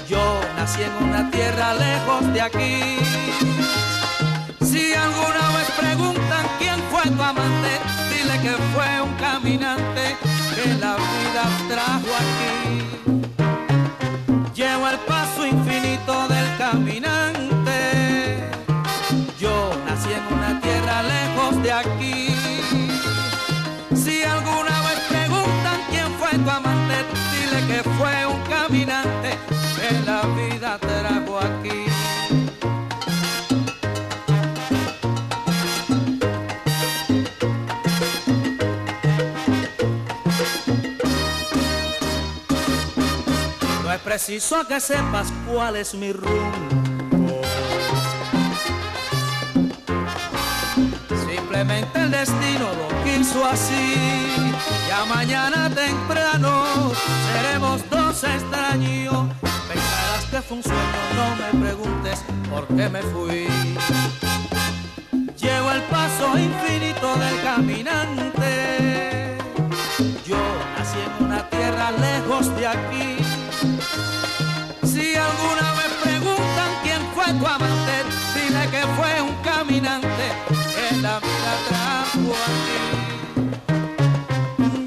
Yo nací en una tierra lejos de aquí. Si alguna vez preguntan quién fue tu amante, dile que fue un caminante que la vida trajo aquí. Llevo el paso infinito del caminante. Yo nací en una tierra lejos de aquí. Si alguna vez preguntan quién fue tu amante, dile que fue un caminante que la vida trajo aquí. Preciso que sepas cuál es mi rumbo. Simplemente el destino lo quiso así. Ya mañana temprano seremos dos extraños. Pensarás que fue un sueño, no me preguntes por qué me fui. Llevo el paso infinito del caminante. Yo nací en una tierra lejos de aquí. Dile que fue un caminante que la vida trajo aquí.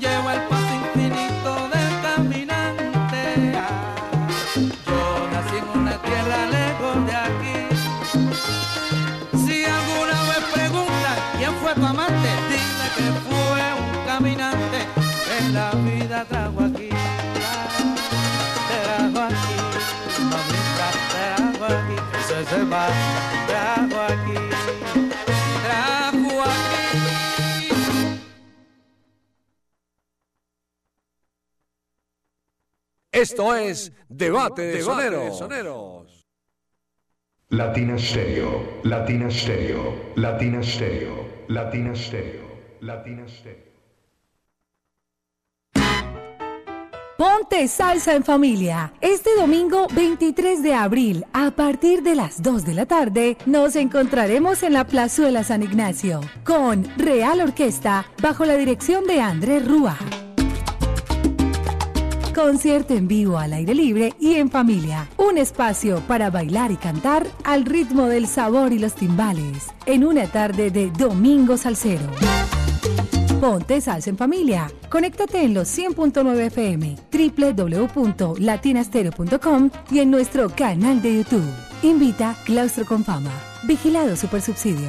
Llevo el paso infinito del caminante. Yo nací en una tierra lejos de aquí. Si alguna vez preguntan quién fue tu amante, dile que fue un caminante que la vida trajo eso se va, trajo aquí, trajo aquí. Esto es Debate de Soneros. Latina Stereo, Latina Stereo, Latina Stereo, Latina Stereo, Latina Stereo. Ponte salsa en familia. Este domingo 23 de abril, a partir de las 2 de la tarde, nos encontraremos en la Plazuela San Ignacio con Real Orquesta bajo la dirección de Andrés Rúa. Concierto en vivo al aire libre y en familia. Un espacio para bailar y cantar al ritmo del sabor y los timbales. En una tarde de Domingo Salsero. Ponte salsa en familia. Conéctate en los 100.9 FM, www.latinastereo.com y en nuestro canal de YouTube. Invita Claustro con Fama. Vigilado Supersubsidio.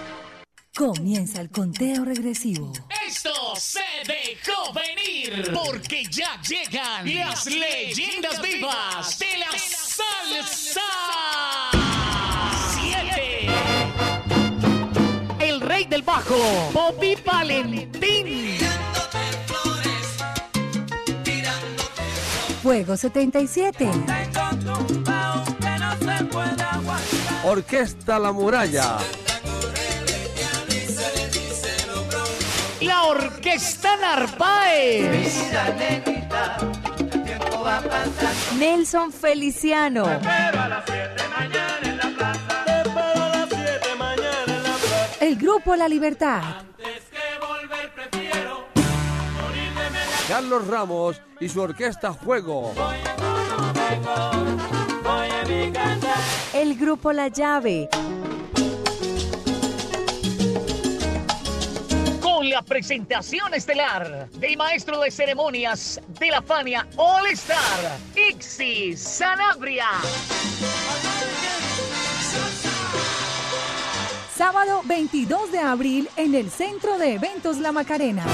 Comienza el conteo regresivo. Esto se dejó venir porque ya llegan las leyendas vivas de la salsa. Siete. El rey del bajo, Bobby Valentín. Fuego 77. Orquesta La Muralla. La Orquesta Narváez. Nelson Feliciano. El grupo Grupo La Libertad. Carlos Ramos y su orquesta Juego. El grupo La Llave. Con la presentación estelar del maestro de ceremonias de la Fania All Star, Ixi Sanabria. Sábado 22 de abril en el Centro de Eventos La Macarena.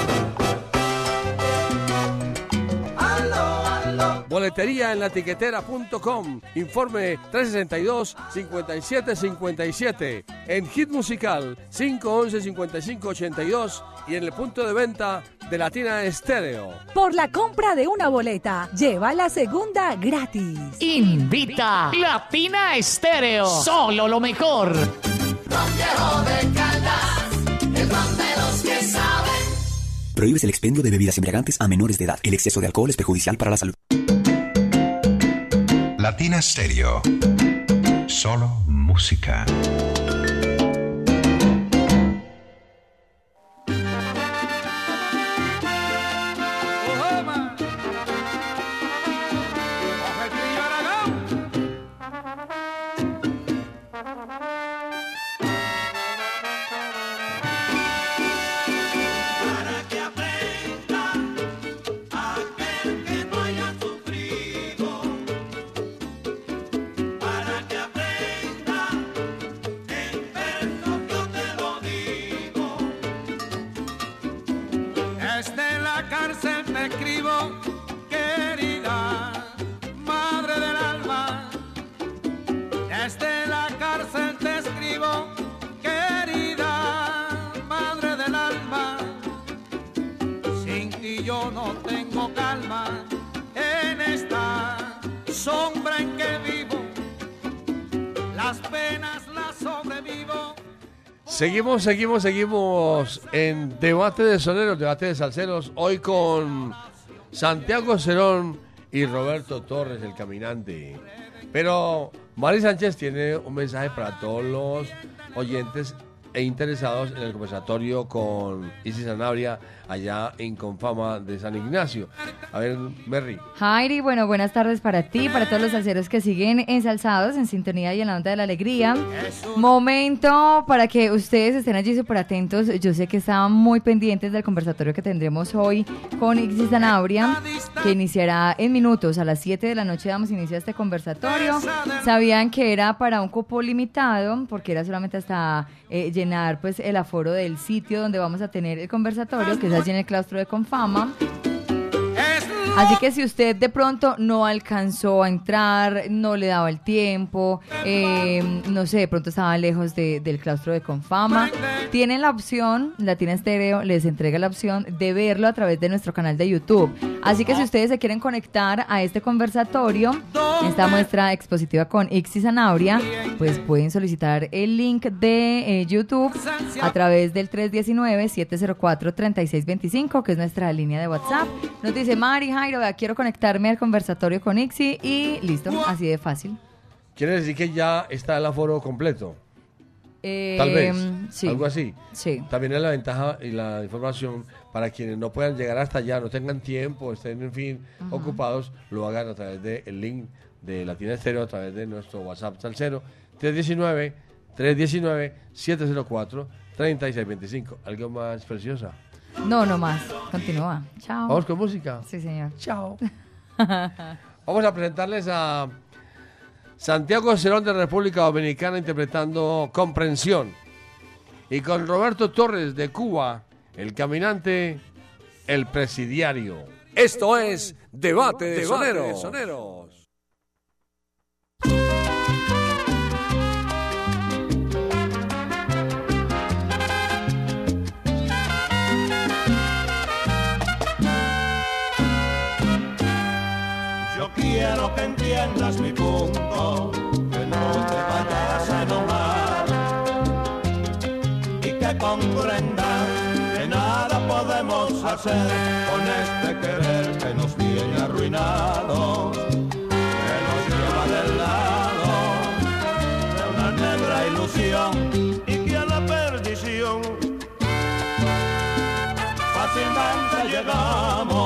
Boletería en la tiquetera.com. Informe 362-5757. En Hit Musical 511-5582 y en el punto de venta de Latina Estéreo. Por la compra de una boleta, lleva la segunda gratis. Invita Latina Estéreo. Solo lo mejor. Prohíbes el expendio de bebidas embriagantes a menores de edad. El exceso de alcohol es perjudicial para la salud. Latina Stereo. Solo música. Seguimos, seguimos, seguimos en Debate de Soneros, Debate de Salceros, hoy con Santiago Cerón y Roberto Torres, el caminante. Pero Mari Sánchez tiene un mensaje para todos los oyentes e interesados en el conversatorio con Isis Sanabria allá en Confama de San Ignacio. A ver, Merry. Jairi, bueno, buenas tardes para ti, para todos los salseros que siguen ensalzados en sintonía y en la onda de la alegría. Momento para que ustedes estén allí súper atentos. Yo sé que estaban muy pendientes del conversatorio que tendremos hoy con Ixi Sanabria, que iniciará en minutos. A las 7 de la noche damos inicio a este conversatorio. Sabían que era para un cupo limitado, porque era solamente hasta eh, llenar pues el aforo del sitio donde vamos a tener el conversatorio, que es allí en el claustro de Confama. Así que si usted de pronto no alcanzó a entrar, no le daba el tiempo, eh, no sé, de pronto estaba lejos de- del claustro de Confama, tienen la opción, Latina Estéreo les entrega la opción de verlo a través de nuestro canal de YouTube. Así que si ustedes se quieren conectar a este conversatorio, esta muestra expositiva con Ixi Sanabria, pues pueden solicitar el link de eh, YouTube a través del 319-704-3625, que es nuestra línea de WhatsApp. Nos dice Mari, Jairo, quiero conectarme al conversatorio con Ixi y listo, así de fácil. Quiere decir que ya está el aforo completo. Eh, Tal vez. sí. Algo así. Sí. También es la ventaja y la información para quienes no puedan llegar hasta allá, no tengan tiempo, estén, en fin, Ajá. ocupados, lo hagan a través del link de Latina Estéreo, a través de nuestro WhatsApp Salcero, 319 319 704 3625. ¿Algo más preciosa? No, no más. Continúa. Chao. Vamos con música. Sí, señor. Chao. (laughs) Vamos a presentarles a Santiago Cerón de República Dominicana interpretando Comprensión. Y con Roberto Torres de Cuba, el caminante, el presidiario. Esto es Debate de Debate de Soneros. Quiero que entiendas mi punto, que no te vayas a enojar y que comprendas que nada podemos hacer con este querer que nos tiene arruinados, que nos lleva del lado de una negra ilusión y que a la perdición fácilmente llegamos.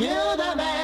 you the man.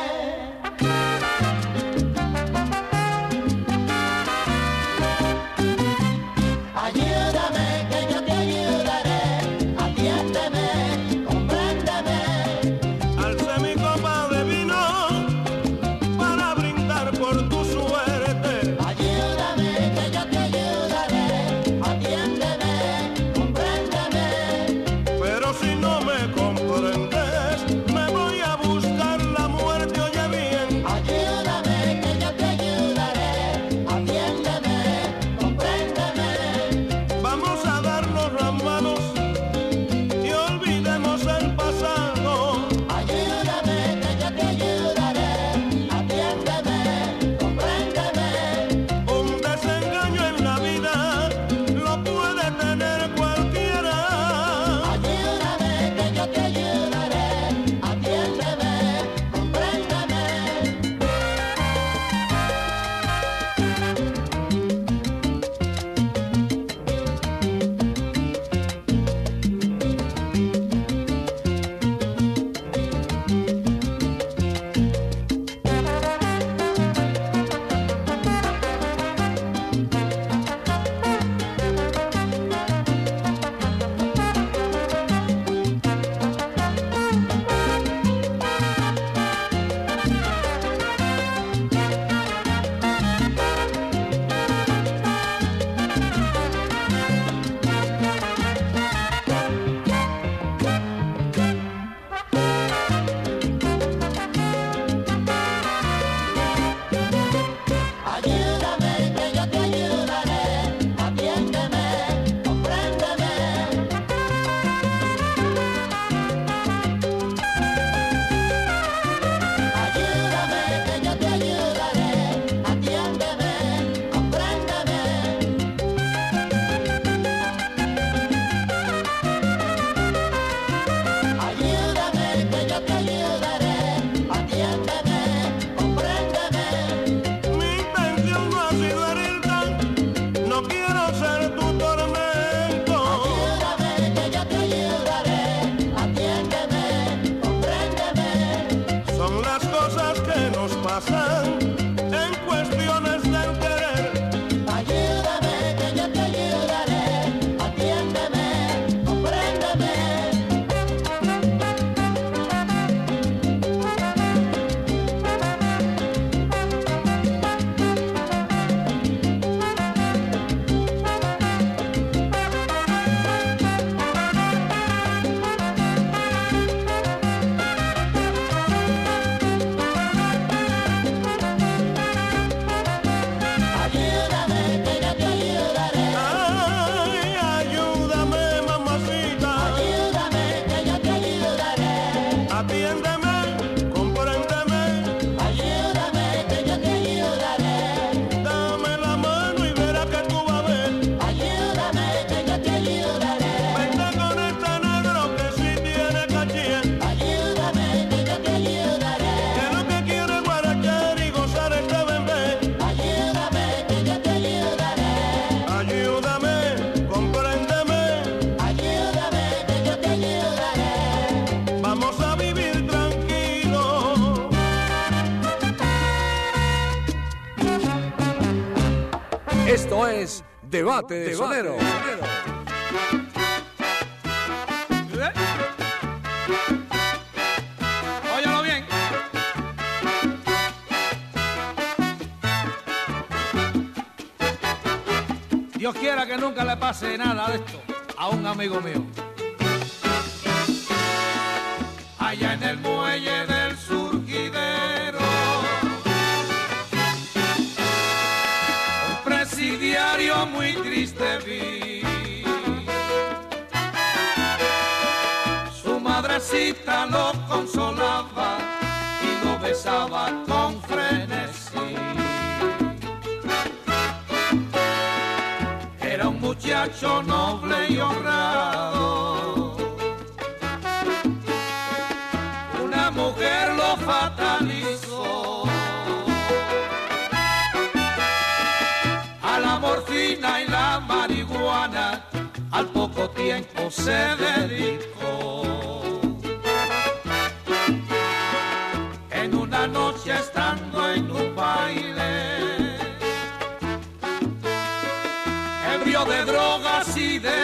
Debate de Sonero. Óyalo bien. Dios quiera que nunca le pase nada de esto a un amigo mío. Tiempo se dedicó. En una noche estando en un baile, ebrio de drogas y de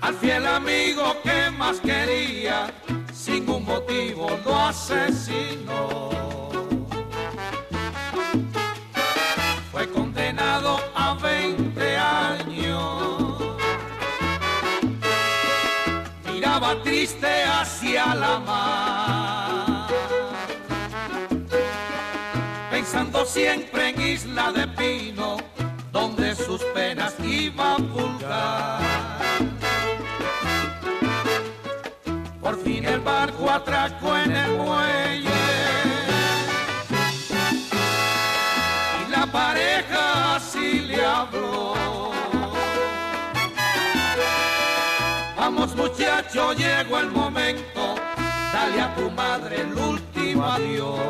al fiel amigo que más quería, sin un motivo lo asesinó. Pensando siempre en Isla de Pino, donde sus penas iba a pulgar. Por fin el barco atracó en el muelle. y la pareja así le habló. Vamos muchacho, llegó el momento, dale a tu madre el último adiós.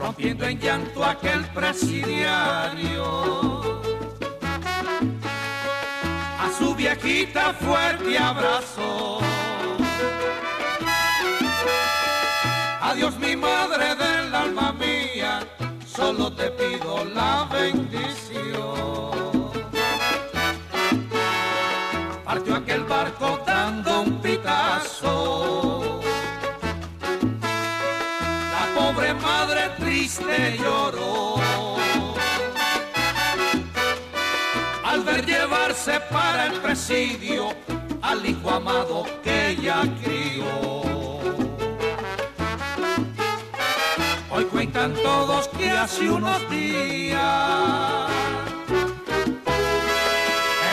Rompiendo en llanto aquel presidiario. A su viejita fuerte abrazó. Adiós mi madre del alma mía, solo te pido la bendición. Triste lloró. Al ver llevarse para el presidio al hijo amado que ella crió. Hoy cuentan todos que hace unos días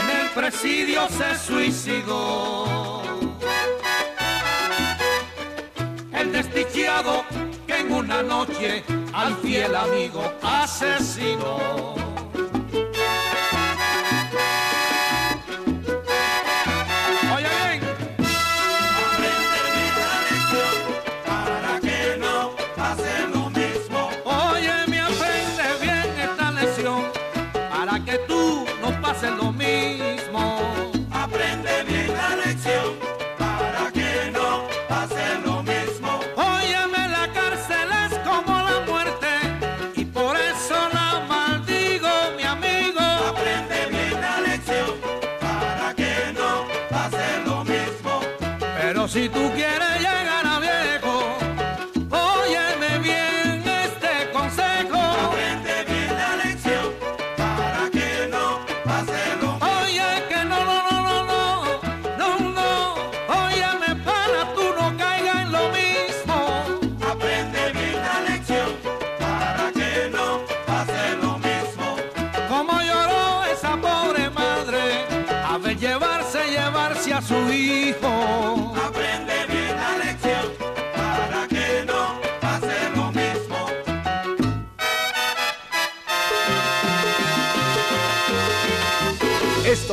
en el presidio se suicidó. El desdichado una noche al fiel amigo asesinó.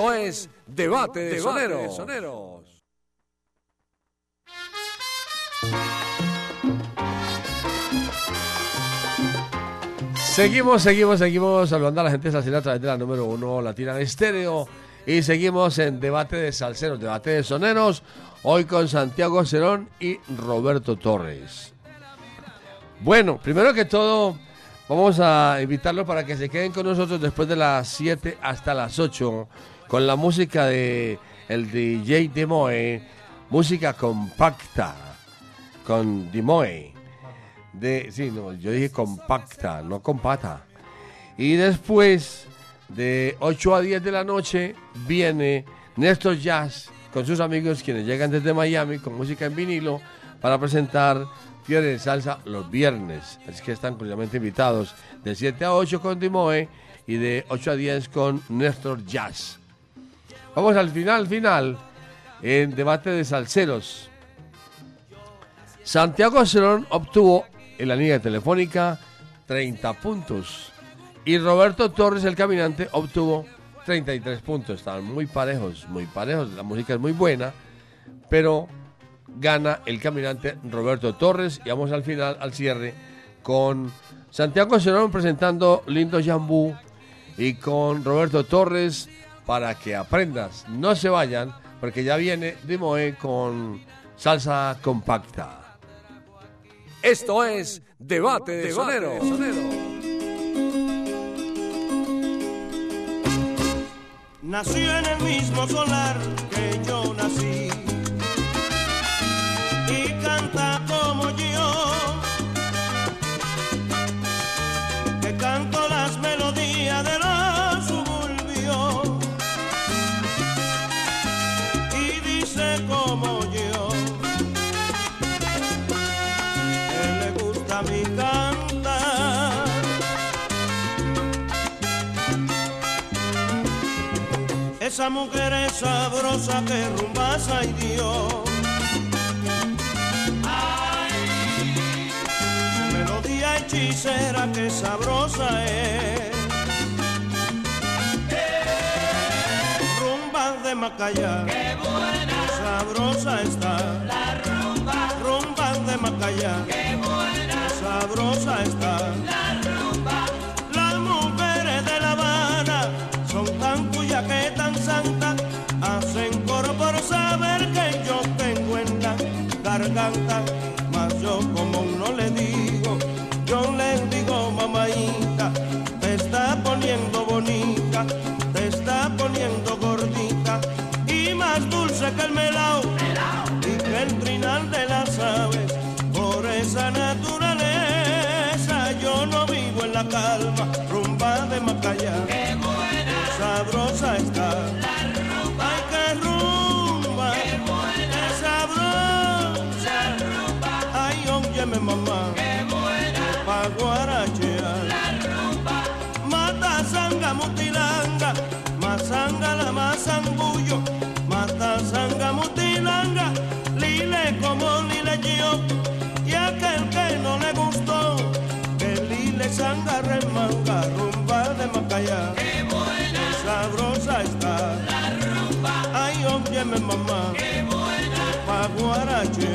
Esto es Debate de Soneros. Seguimos, seguimos, seguimos saludando a la gente de Salsera a través de la número uno Latina de Estéreo. Y seguimos en debate de salseros, debate de soneros. Hoy con Santiago Cerón y Roberto Torres. Bueno, primero que todo, vamos a invitarlos para que se queden con nosotros después de las 7 hasta las 8 con la música de el DJ Demoe, música compacta con Demoe. De, sí, no, yo dije compacta, no compata. Y después de 8 a 10 de la noche viene Néstor Jazz con sus amigos quienes llegan desde Miami con música en vinilo para presentar Fiebre de Salsa los viernes. Así que están cordialmente invitados de 7 a 8 con Dimoe y de 8 a 10 con Néstor Jazz. Vamos al final, final, en debate de salseros. Santiago Cerón obtuvo en la línea telefónica 30 puntos. Y Roberto Torres, el caminante, obtuvo 33 puntos. Estaban muy parejos, muy parejos. La música es muy buena, pero gana el caminante Roberto Torres. Y vamos al final, al cierre, con Santiago Cerón presentando Lindo Jambú y con Roberto Torres para que aprendas. No se vayan, porque ya viene Dimoe con salsa compacta. Esto es Debate de Sonero. Nació en el mismo solar que yo nací Esa mujer es sabrosa que rumbasa y Dios. Su melodía hechicera que sabrosa es. Rumba de Macaya. Qué buena. Sabrosa está. La rumba. Rumba de Macaya. Qué buena. Sabrosa está. Rumba grande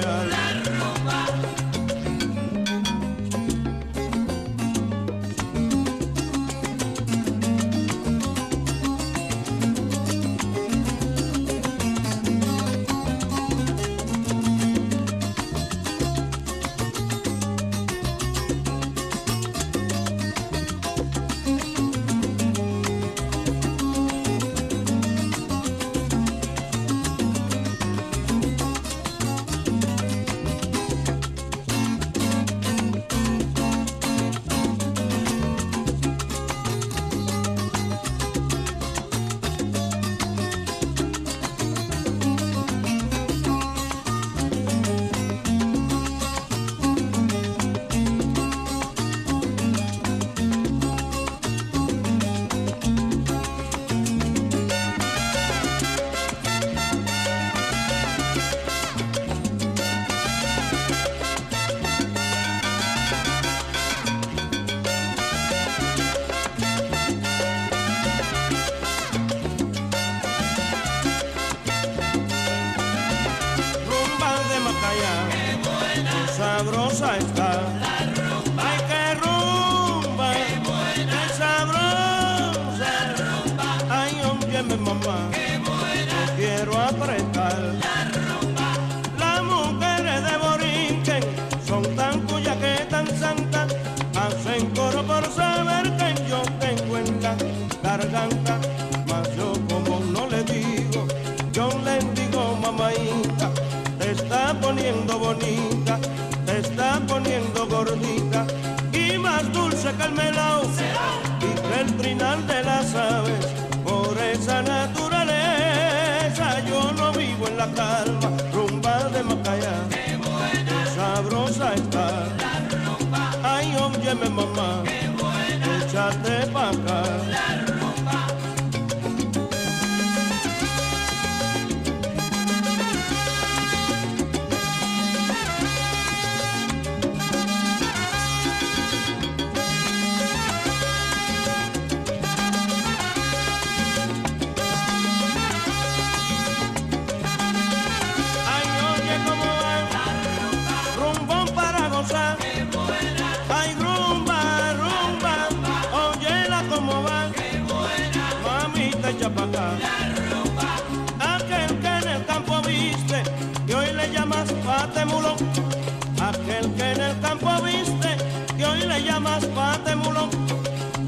que en el campo viste, que hoy le llamas pate mulón.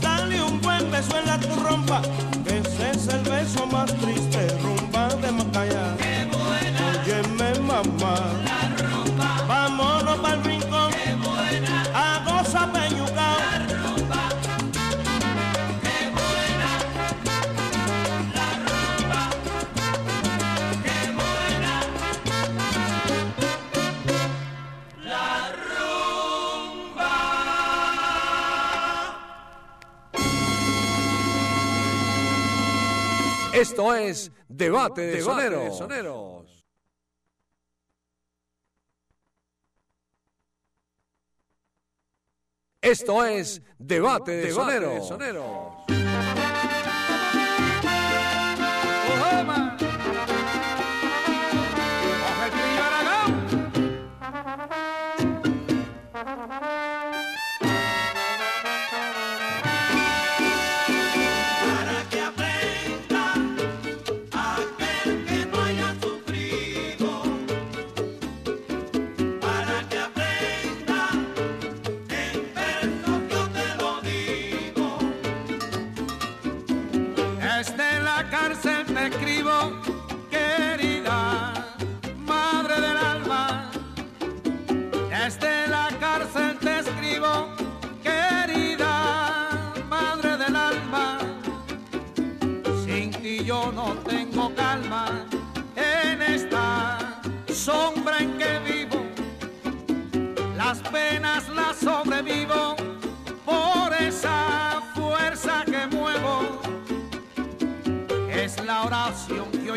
Dale un buen beso en la tu rompa, que ese es el beso más triste, rumba de Macaya. Esto es Debate de, Soneros. Esto es Debate de, de Soneros.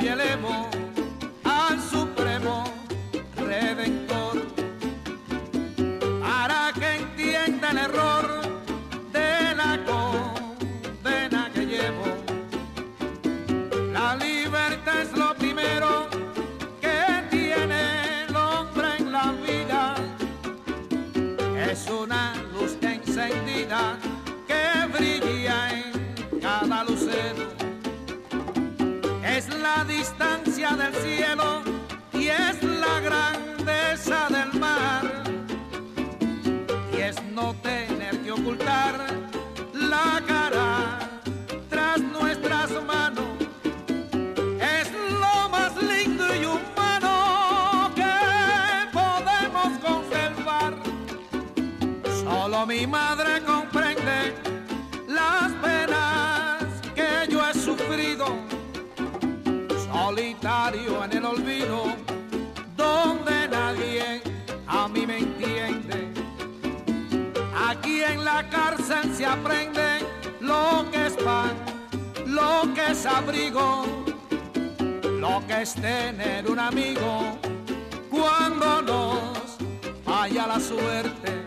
y el emo. al cielo. presencia aprende lo que es pan, lo que es abrigo, lo que es tener un amigo cuando nos falla la suerte.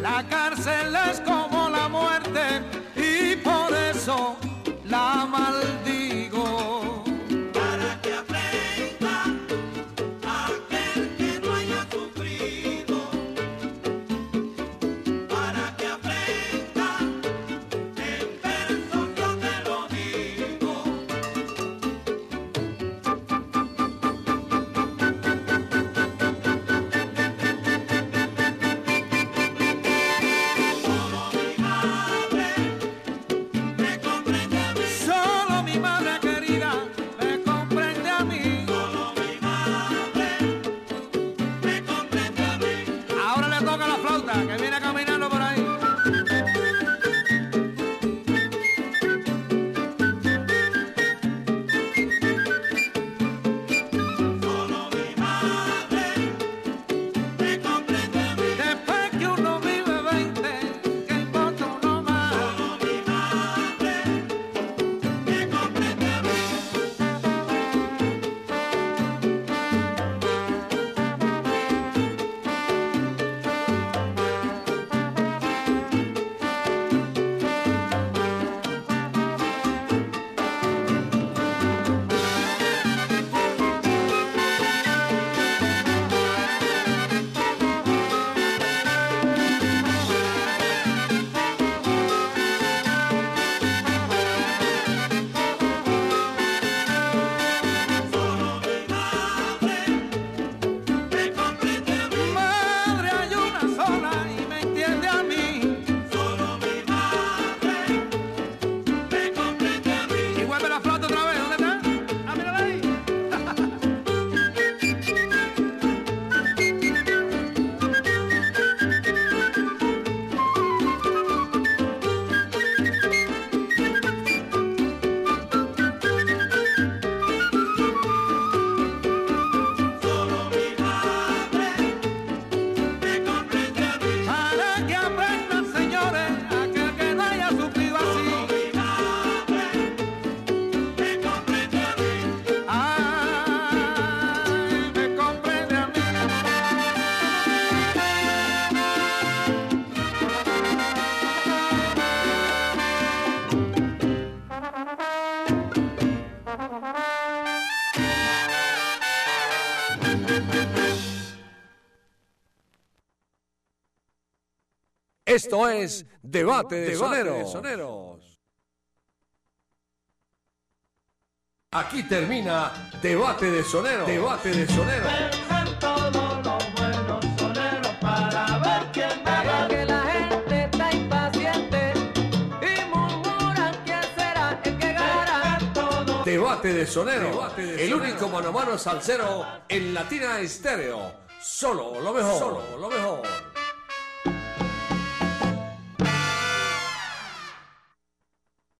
La cárcel es como Esto es Debate de Soneros. Aquí termina Debate de Soneros. Debate de Soneros. Vengan todos los buenos soneros para ver quién va a Que la gente está impaciente y murmuran quién será el que ganará. Debate de Sonero. El único mano a mano salsero en Latina Estéreo. Solo lo mejor. Solo lo mejor.